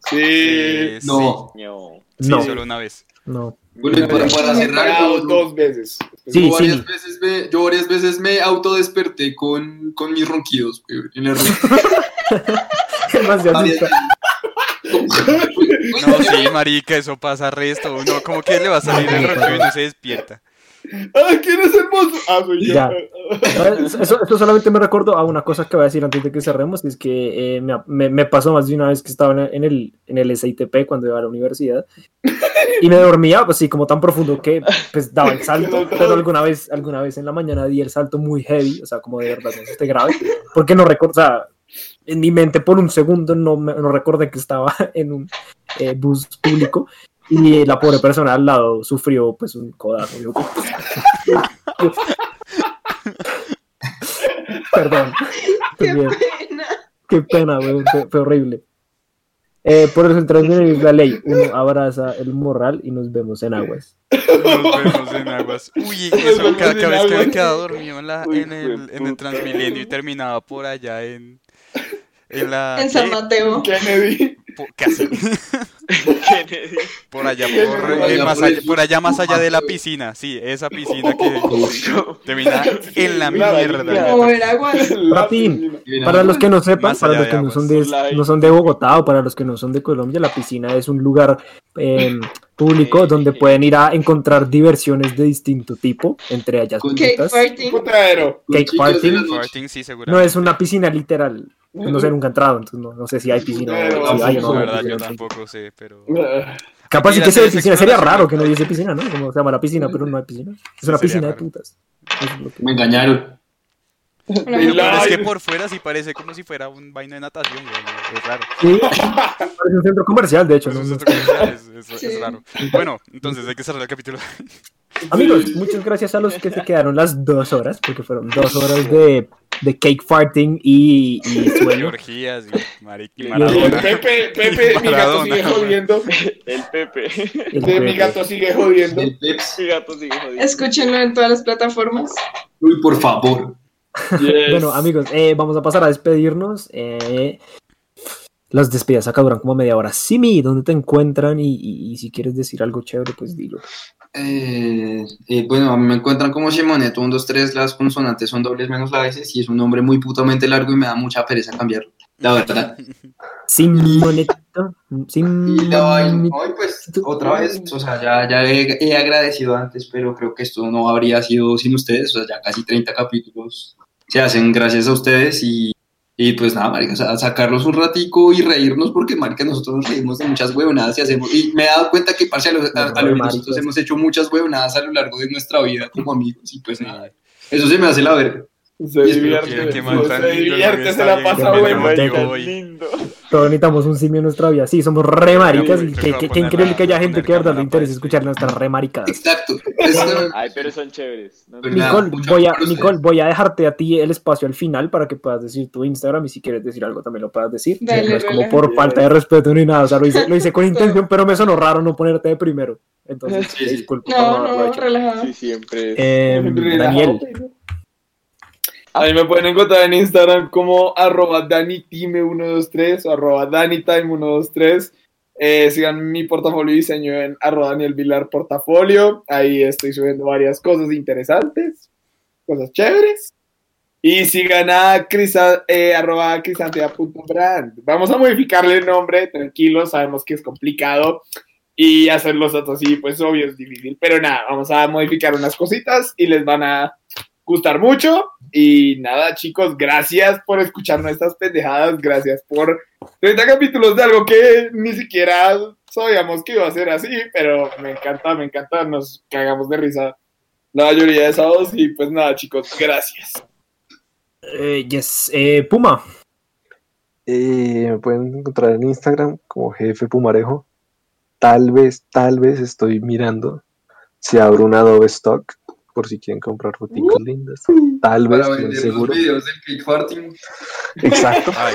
Sí. eh, No. No. Sí, No. sí, solo una vez. No. Bueno, y para, para cerrar, Pagado yo, dos veces. Sí, yo varias sí. veces me, yo varias veces me autodesperté con, con mis ronquidos güey, en ruta. [LAUGHS] Demasiado. No, sí, marica, eso pasa resto. Uno como que le va a salir el ronco y no se despierta. ¡Ah, quién es el mozo! Ah, soy yo. Ya. Eso, eso solamente me recuerdo a una cosa que voy a decir antes de que cerremos, es que eh, me, me- me pasó más de una vez que estaba en el, en el SITP cuando iba a la universidad y me dormía, pues sí, como tan profundo que pues daba el salto, [LAUGHS] pero alguna vez, alguna vez en la mañana di el salto muy heavy, o sea, como de verdad, no esté grave, porque no recuerdo, o sea, en mi mente por un segundo no, me- no recordé que estaba en un eh, bus público y la pobre persona al lado sufrió pues un codazo. Yo- Perdón. ¡Qué pena! Qué pena, güey, fue, fue horrible. Eh, por eso el transmilenio es la ley. Uno abraza el morral y nos vemos en aguas. Nos vemos en aguas. Uy, eso, cada, vez que me quedaba dormido en, la, Uy, en, el, en el. Transmilenio y terminaba por allá en. En la. En San ¿qué? Mateo. Kennedy. po- casi. [LAUGHS] Kennedy. Por allá, Por por, allá, eh, más por allá, el- por allá más allá de la piscina. Sí, esa piscina que [LAUGHS] termina en la mierda. [LAUGHS] Piscina. Para los que no sepan, para los que no son, de, no son de Bogotá o para los que no son de Colombia, la piscina es un lugar eh, público donde pueden ir a encontrar diversiones de distinto tipo, entre ellas Cake party. Cake party. No es una piscina literal. No sé, nunca he entrado, entonces no, no sé si hay piscina Pero, o si hay o no. Verdad, yo tampoco sé, pero. Capaz a que sea esa piscina. Sería raro que no hubiese piscina, ¿no? Como se llama la piscina, pero no hay piscina. Es una piscina de raro. putas. Es lo que- Me engañaron. Pero es que por fuera sí parece como si fuera un vaino de natación, güey. Es raro. Sí, parece un centro comercial, de hecho. ¿no? es, otro comercial, es- es- Sí. es raro. Bueno, entonces hay que cerrar el capítulo. [LAUGHS] Amigos, muchas gracias a los que se quedaron las dos horas, porque fueron dos horas de, de cake farting y, y sueño. orgías y, Maradona. Pepe, Pepe, mi gato sigue jodiendo. El Pepe. El De mi gato sigue jodiendo. El. Mi gato sigue jodiendo. Escúchenlo en todas las plataformas. Uy, por favor. Yes. Bueno, amigos, eh, vamos a pasar a despedirnos. eh, las despedidas acá duran como media hora. Simi, ¿dónde te encuentran? Y, y- y si quieres decir algo chévere, pues dilo. Eh, eh, bueno, me encuentran como Simoneto 1, 2, 3, las consonantes son dobles menos la veces y es un nombre muy putamente largo y me da mucha pereza cambiarlo, la verdad. [LAUGHS] Simonetto. Sim... Y la vaina, hoy pues otra vez, o sea, ya, ya he, he agradecido antes, pero creo que esto no habría sido sin ustedes, o sea, ya casi 30 capítulos se hacen gracias a ustedes y, y pues nada, marica, o sea, sacarlos un ratico y reírnos porque, marica, nosotros nos reímos de muchas huevonadas y hacemos, y me he dado cuenta que, parce, a lo, a- a lo nosotros hemos hecho muchas huevonadas a lo largo de nuestra vida como amigos y pues nada, eso se me hace la verga. Se divierte. Se- divierte, se la pasa bueno. lindo. Todos necesitamos un simio en nuestra vida. Sí, somos re maricas y qué, qué- increíble que haya gente que de verdad le interese escuchar nuestras re maricadas. Exacto. [LAUGHS] Ay, pero son chéveres. ¿no? Nicole, voy a. Nicole, voy a dejarte a ti el espacio al final para que puedas decir tu Instagram y si quieres decir algo también lo puedas decir. Dale, no es como por falta de respeto ni nada, o sea, lo hice, lo hice con [LAUGHS] intención, pero me sonó raro no ponerte de primero. Entonces, Sí, sí. disculpa por No, no, relajado. Sí, siempre. Eh, Daniel, A mí me pueden encontrar en Instagram como arroba danitime123 o arroba danitime123. Eh, sigan mi portafolio de diseño en arroba Daniel Vilar Portafolio. Ahí estoy subiendo varias cosas interesantes, cosas chéveres. Y sigan a crisa, eh, crisantea.brand. Vamos a modificarle el nombre, tranquilos, sabemos que es complicado. Y hacer los datos así, pues obvio es difícil. Pero nada, vamos a modificar unas cositas y les van a gustar mucho. Y nada, chicos, gracias por escuchar nuestras pendejadas. Gracias por 30 capítulos de algo que ni siquiera sabíamos que iba a ser así. Pero me encanta, me encanta. Nos cagamos de risa la mayoría de sábados. Y pues nada, chicos, gracias. eh, yes, eh, Puma, Eh, me pueden encontrar en Instagram como jefe Pumarejo. Tal vez, tal vez estoy mirando si abro un Adobe Stock por si quieren comprar fotos lindas. Tal vez, Para no vender seguro. los videos del cake farting. Exacto. [LAUGHS] Ay,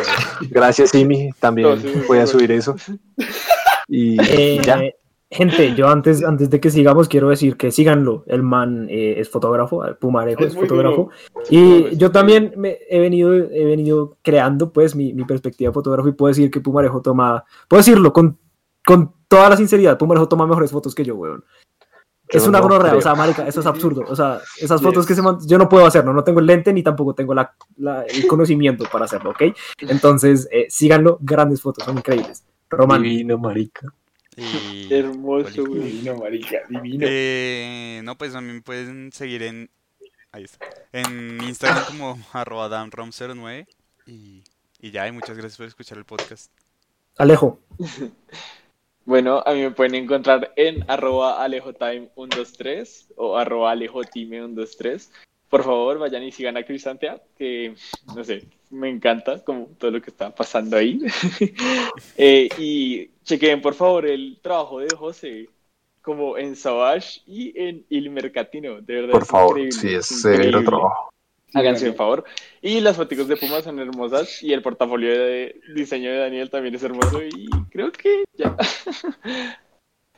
Gracias, Simi. También No, sí, voy a bueno. subir eso. [LAUGHS] Y Eh, ya. Gente, yo antes, antes de que sigamos quiero decir que síganlo. El man eh, es fotógrafo, Pumarejo Es es, fotógrafo. duro. Y yo también me he venido, he venido creando pues mi, mi perspectiva de fotógrafo y puedo decir que Pumarejo toma, puedo decirlo con, con toda la sinceridad, Pumarejo toma mejores fotos que yo, weón. Es una no o sea, marica, eso es absurdo. O sea, esas fotos que se man- yo no puedo hacerlo, no tengo el lente ni tampoco tengo la, la- el conocimiento para hacerlo, ¿ok? Entonces, eh, síganlo, grandes fotos, son increíbles. Román, Divino, marica. y- [LAUGHS] Hermoso, güey. Divino, marica, divino. Eh, no, pues a mí me pueden seguir en. Ahí está. En Instagram como [LAUGHS] arroba damrom09. Y, y ya, y muchas gracias por escuchar el podcast. Alejo, [LAUGHS] Bueno, a mí me pueden encontrar en arroba alejotime123 o arroba alejotime123. Por favor, vayan y sigan a Crisantea, que, no sé, me encanta como todo lo que está pasando ahí. [LAUGHS] Eh, y chequen, por favor, el trabajo de José, como en Savage y en Il Mercatino. De verdad, Por es favor, sí, es severo trabajo. Háganse un favor. Y las fotos de Puma son hermosas y el portafolio de diseño de Daniel también es hermoso y creo que ya. [LAUGHS]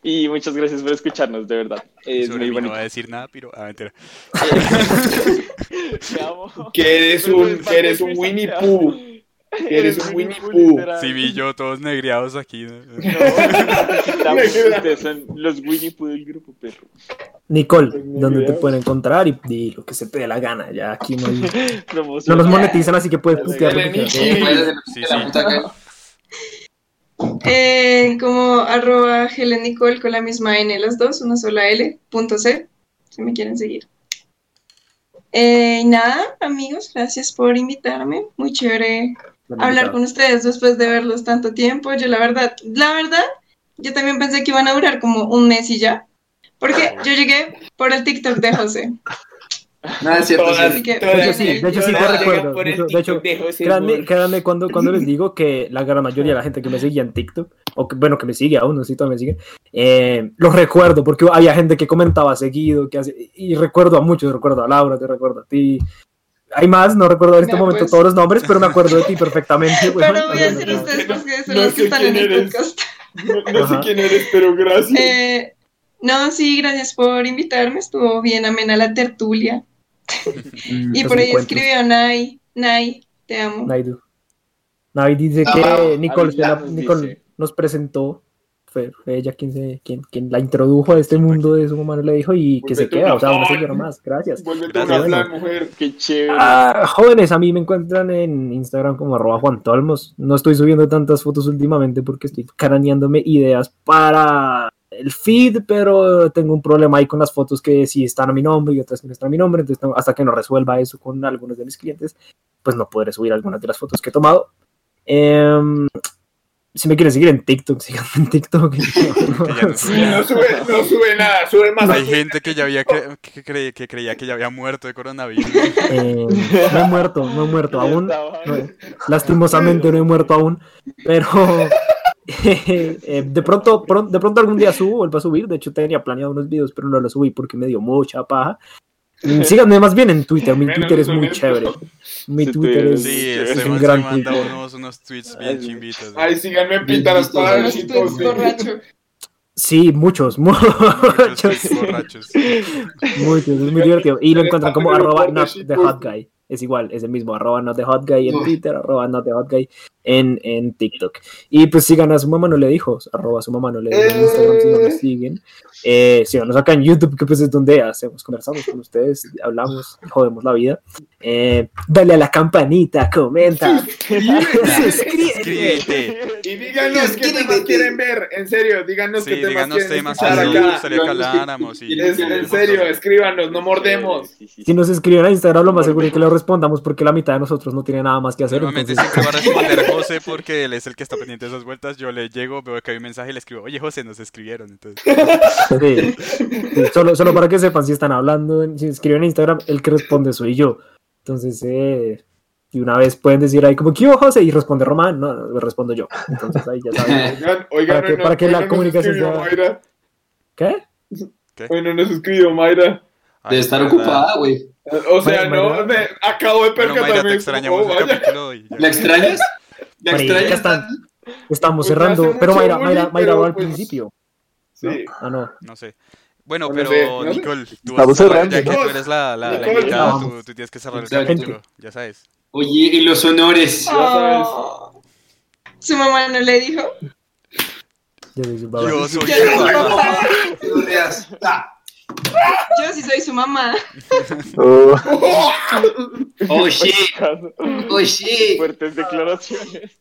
y muchas gracias por escucharnos, de verdad. Es Sobre muy mí no voy a decir nada, pero. Ah, mentira. [LAUGHS] Te amo. Que eres un, que eres un Winnie. Pooh. Eres un Winnie Pooh. Sí, vi yo, todos negriados aquí. ¿no? [LAUGHS] Son los Winnie Pooh del grupo, perro. Nicole, ¿dónde te pueden encontrar? Y, y lo que se te dé la gana. Ya aquí no, hay- [LAUGHS] no nos monetizan, así que puedes putear lo que Sí, sí. Eh, como arroba Helen Nicole con la misma N las dos, una sola L, punto C, si me quieren seguir. Eh, y nada, amigos, gracias por invitarme. Muy chévere hablar con ustedes después de verlos tanto tiempo. Yo la verdad, la verdad, yo también pensé que iban a durar como un mes y ya. Porque yo llegué por el TikTok de José. Nada, es cierto. Todas- sí. De hecho, sí, de hecho, sí, te recuerdo. De hecho, de de Créanme, [LAUGHS] créanme cuando, cuando les digo que la gran mayoría de la gente que me seguía en TikTok, o que, bueno, que me sigue aún, no sé si todavía me siguen, eh, los recuerdo, porque había gente que comentaba seguido, que hace, y recuerdo a muchos, recuerdo a Laura, te recuerdo a ti. Hay más, no recuerdo en este Ya, momento pues. todos los nombres, pero me [LAUGHS] acuerdo de ti perfectamente. Pero voy a decir ustedes porque son No los que sé están en quién el eres. podcast. No, no sé quién eres, pero gracias. Eh, no, sí, gracias por invitarme. Estuvo bien amena la tertulia. Mm. Y por ahí escribió Nay. Nay, te amo. Naidu. Navi dice Ah, que Nicole, se la- nos Nicole dice. nos presentó, fue, fue ella quien, se, quien, quien la introdujo a este mundo de su mamá, no le dijo, y que se queda, o sea, una señora más, gracias. Gracias. una plan, mujer. Qué chévere. Ah, jóvenes, a mí me encuentran en Instagram como arroba Juan Tolmos. No estoy subiendo tantas fotos últimamente porque estoy craneándome ideas para el feed, pero tengo un problema ahí con las fotos que sí están a mi nombre y otras que no están a mi nombre. Entonces, hasta que no resuelva eso con algunos de mis clientes, pues no podré subir algunas de las fotos que he tomado. Em, si me quieren seguir en TikTok, [LAUGHS] síganme en TikTok. [LAUGHS] no Sí, no sube, no sube nada, sube más. Hay gente que ya había cre- que, cre- que creía que ya había muerto de coronavirus. Eh, no he muerto, no he muerto aún. No, lastimosamente no he muerto aún, pero [LAUGHS] eh, de pronto, pron- de pronto algún día subo, vuelvo a subir. De hecho, tenía planeado unos videos, pero no los subí porque me dio mucha paja. Mm, Síganme más bien en Twitter, mi Menos Twitter es muy chévere. Mi Sí, Twitter es, Sí, es este un gran manda Twitter. unos, unos tweets bien chimbitos. Ay, síganme en Pintaras borracho. Sí, muchos, Muchos muchos, tweets borrachos. muchos, es muy divertido. Y lo encuentran como arroba not the hot guy. Es igual, es el mismo, arroba not the hot guy en. Twitter, arroba not the hot guy en, en TikTok. Y pues sigan a su mamá no le dijo, arroba su mamá no le dijo en Instagram si no nos siguen. Eh, síganos acá en YouTube, que pues es donde hacemos, conversamos con ustedes, hablamos, jodemos la vida. Eh, dale a la campanita, comenta, [LAUGHS] suscríbete. Y díganos qué temas quieren ver, en serio, díganos Sí, qué temas díganos quieren temas escuchar nos acá. gustaría que habláramos. y- Es- en serio, escríbanos, no mordemos. Sí, sí, sí. Si nos escriben a Instagram, lo más seguro es que le respondamos porque la mitad de nosotros no tiene nada más que hacer. Normalmente entonces- siempre va a responder [LAUGHS] José porque él es el que está pendiente de esas vueltas. Yo le llego, veo que hay un mensaje y le escribo, oye José, nos escribieron. Entonces, Sí. Sí, solo, solo para que sepan si están hablando, si escriben en Instagram, el que responde soy yo. Entonces, eh, y una vez pueden decir ahí como, ¿qué hubo, José? Y responde Román, no, no, respondo yo. Entonces ahí ya saben. [LAUGHS] Oigan, oigan, Para que- no- para que la comunicación escribió sea- Mayra. ¿Qué? Hoy no nos escribió Mayra. ay, Debe estar ocupada, güey. O sea, Mayra- no, Mayra- me acabo de Bueno, Mayra, percatarme. te extrañamos oh, el vaya. capítulo y ya. ¿La extrañas? ¿La Marica, extrañas? están- Estamos Pues cerrando, pero Mayra, bullying, Mayra, Mayra pero va al pues- principio. ¿no? Sí. Ah, no. No sé. Bueno, Bueno, pero no sé. Nicole, tú, Estamos tú- cerrando, ya que tú eres la, la, la invitada, vamos. tú, tú tienes que cerrar el capítulo, ya sabes. Oye, y los honores. Oh. Su mamá no le dijo. Ya soy su papá. Yo soy Yo su papá. Yo sí soy su mamá. Oh, Oh, shit. [LAUGHS] Oh, shit. Fuertes declaraciones.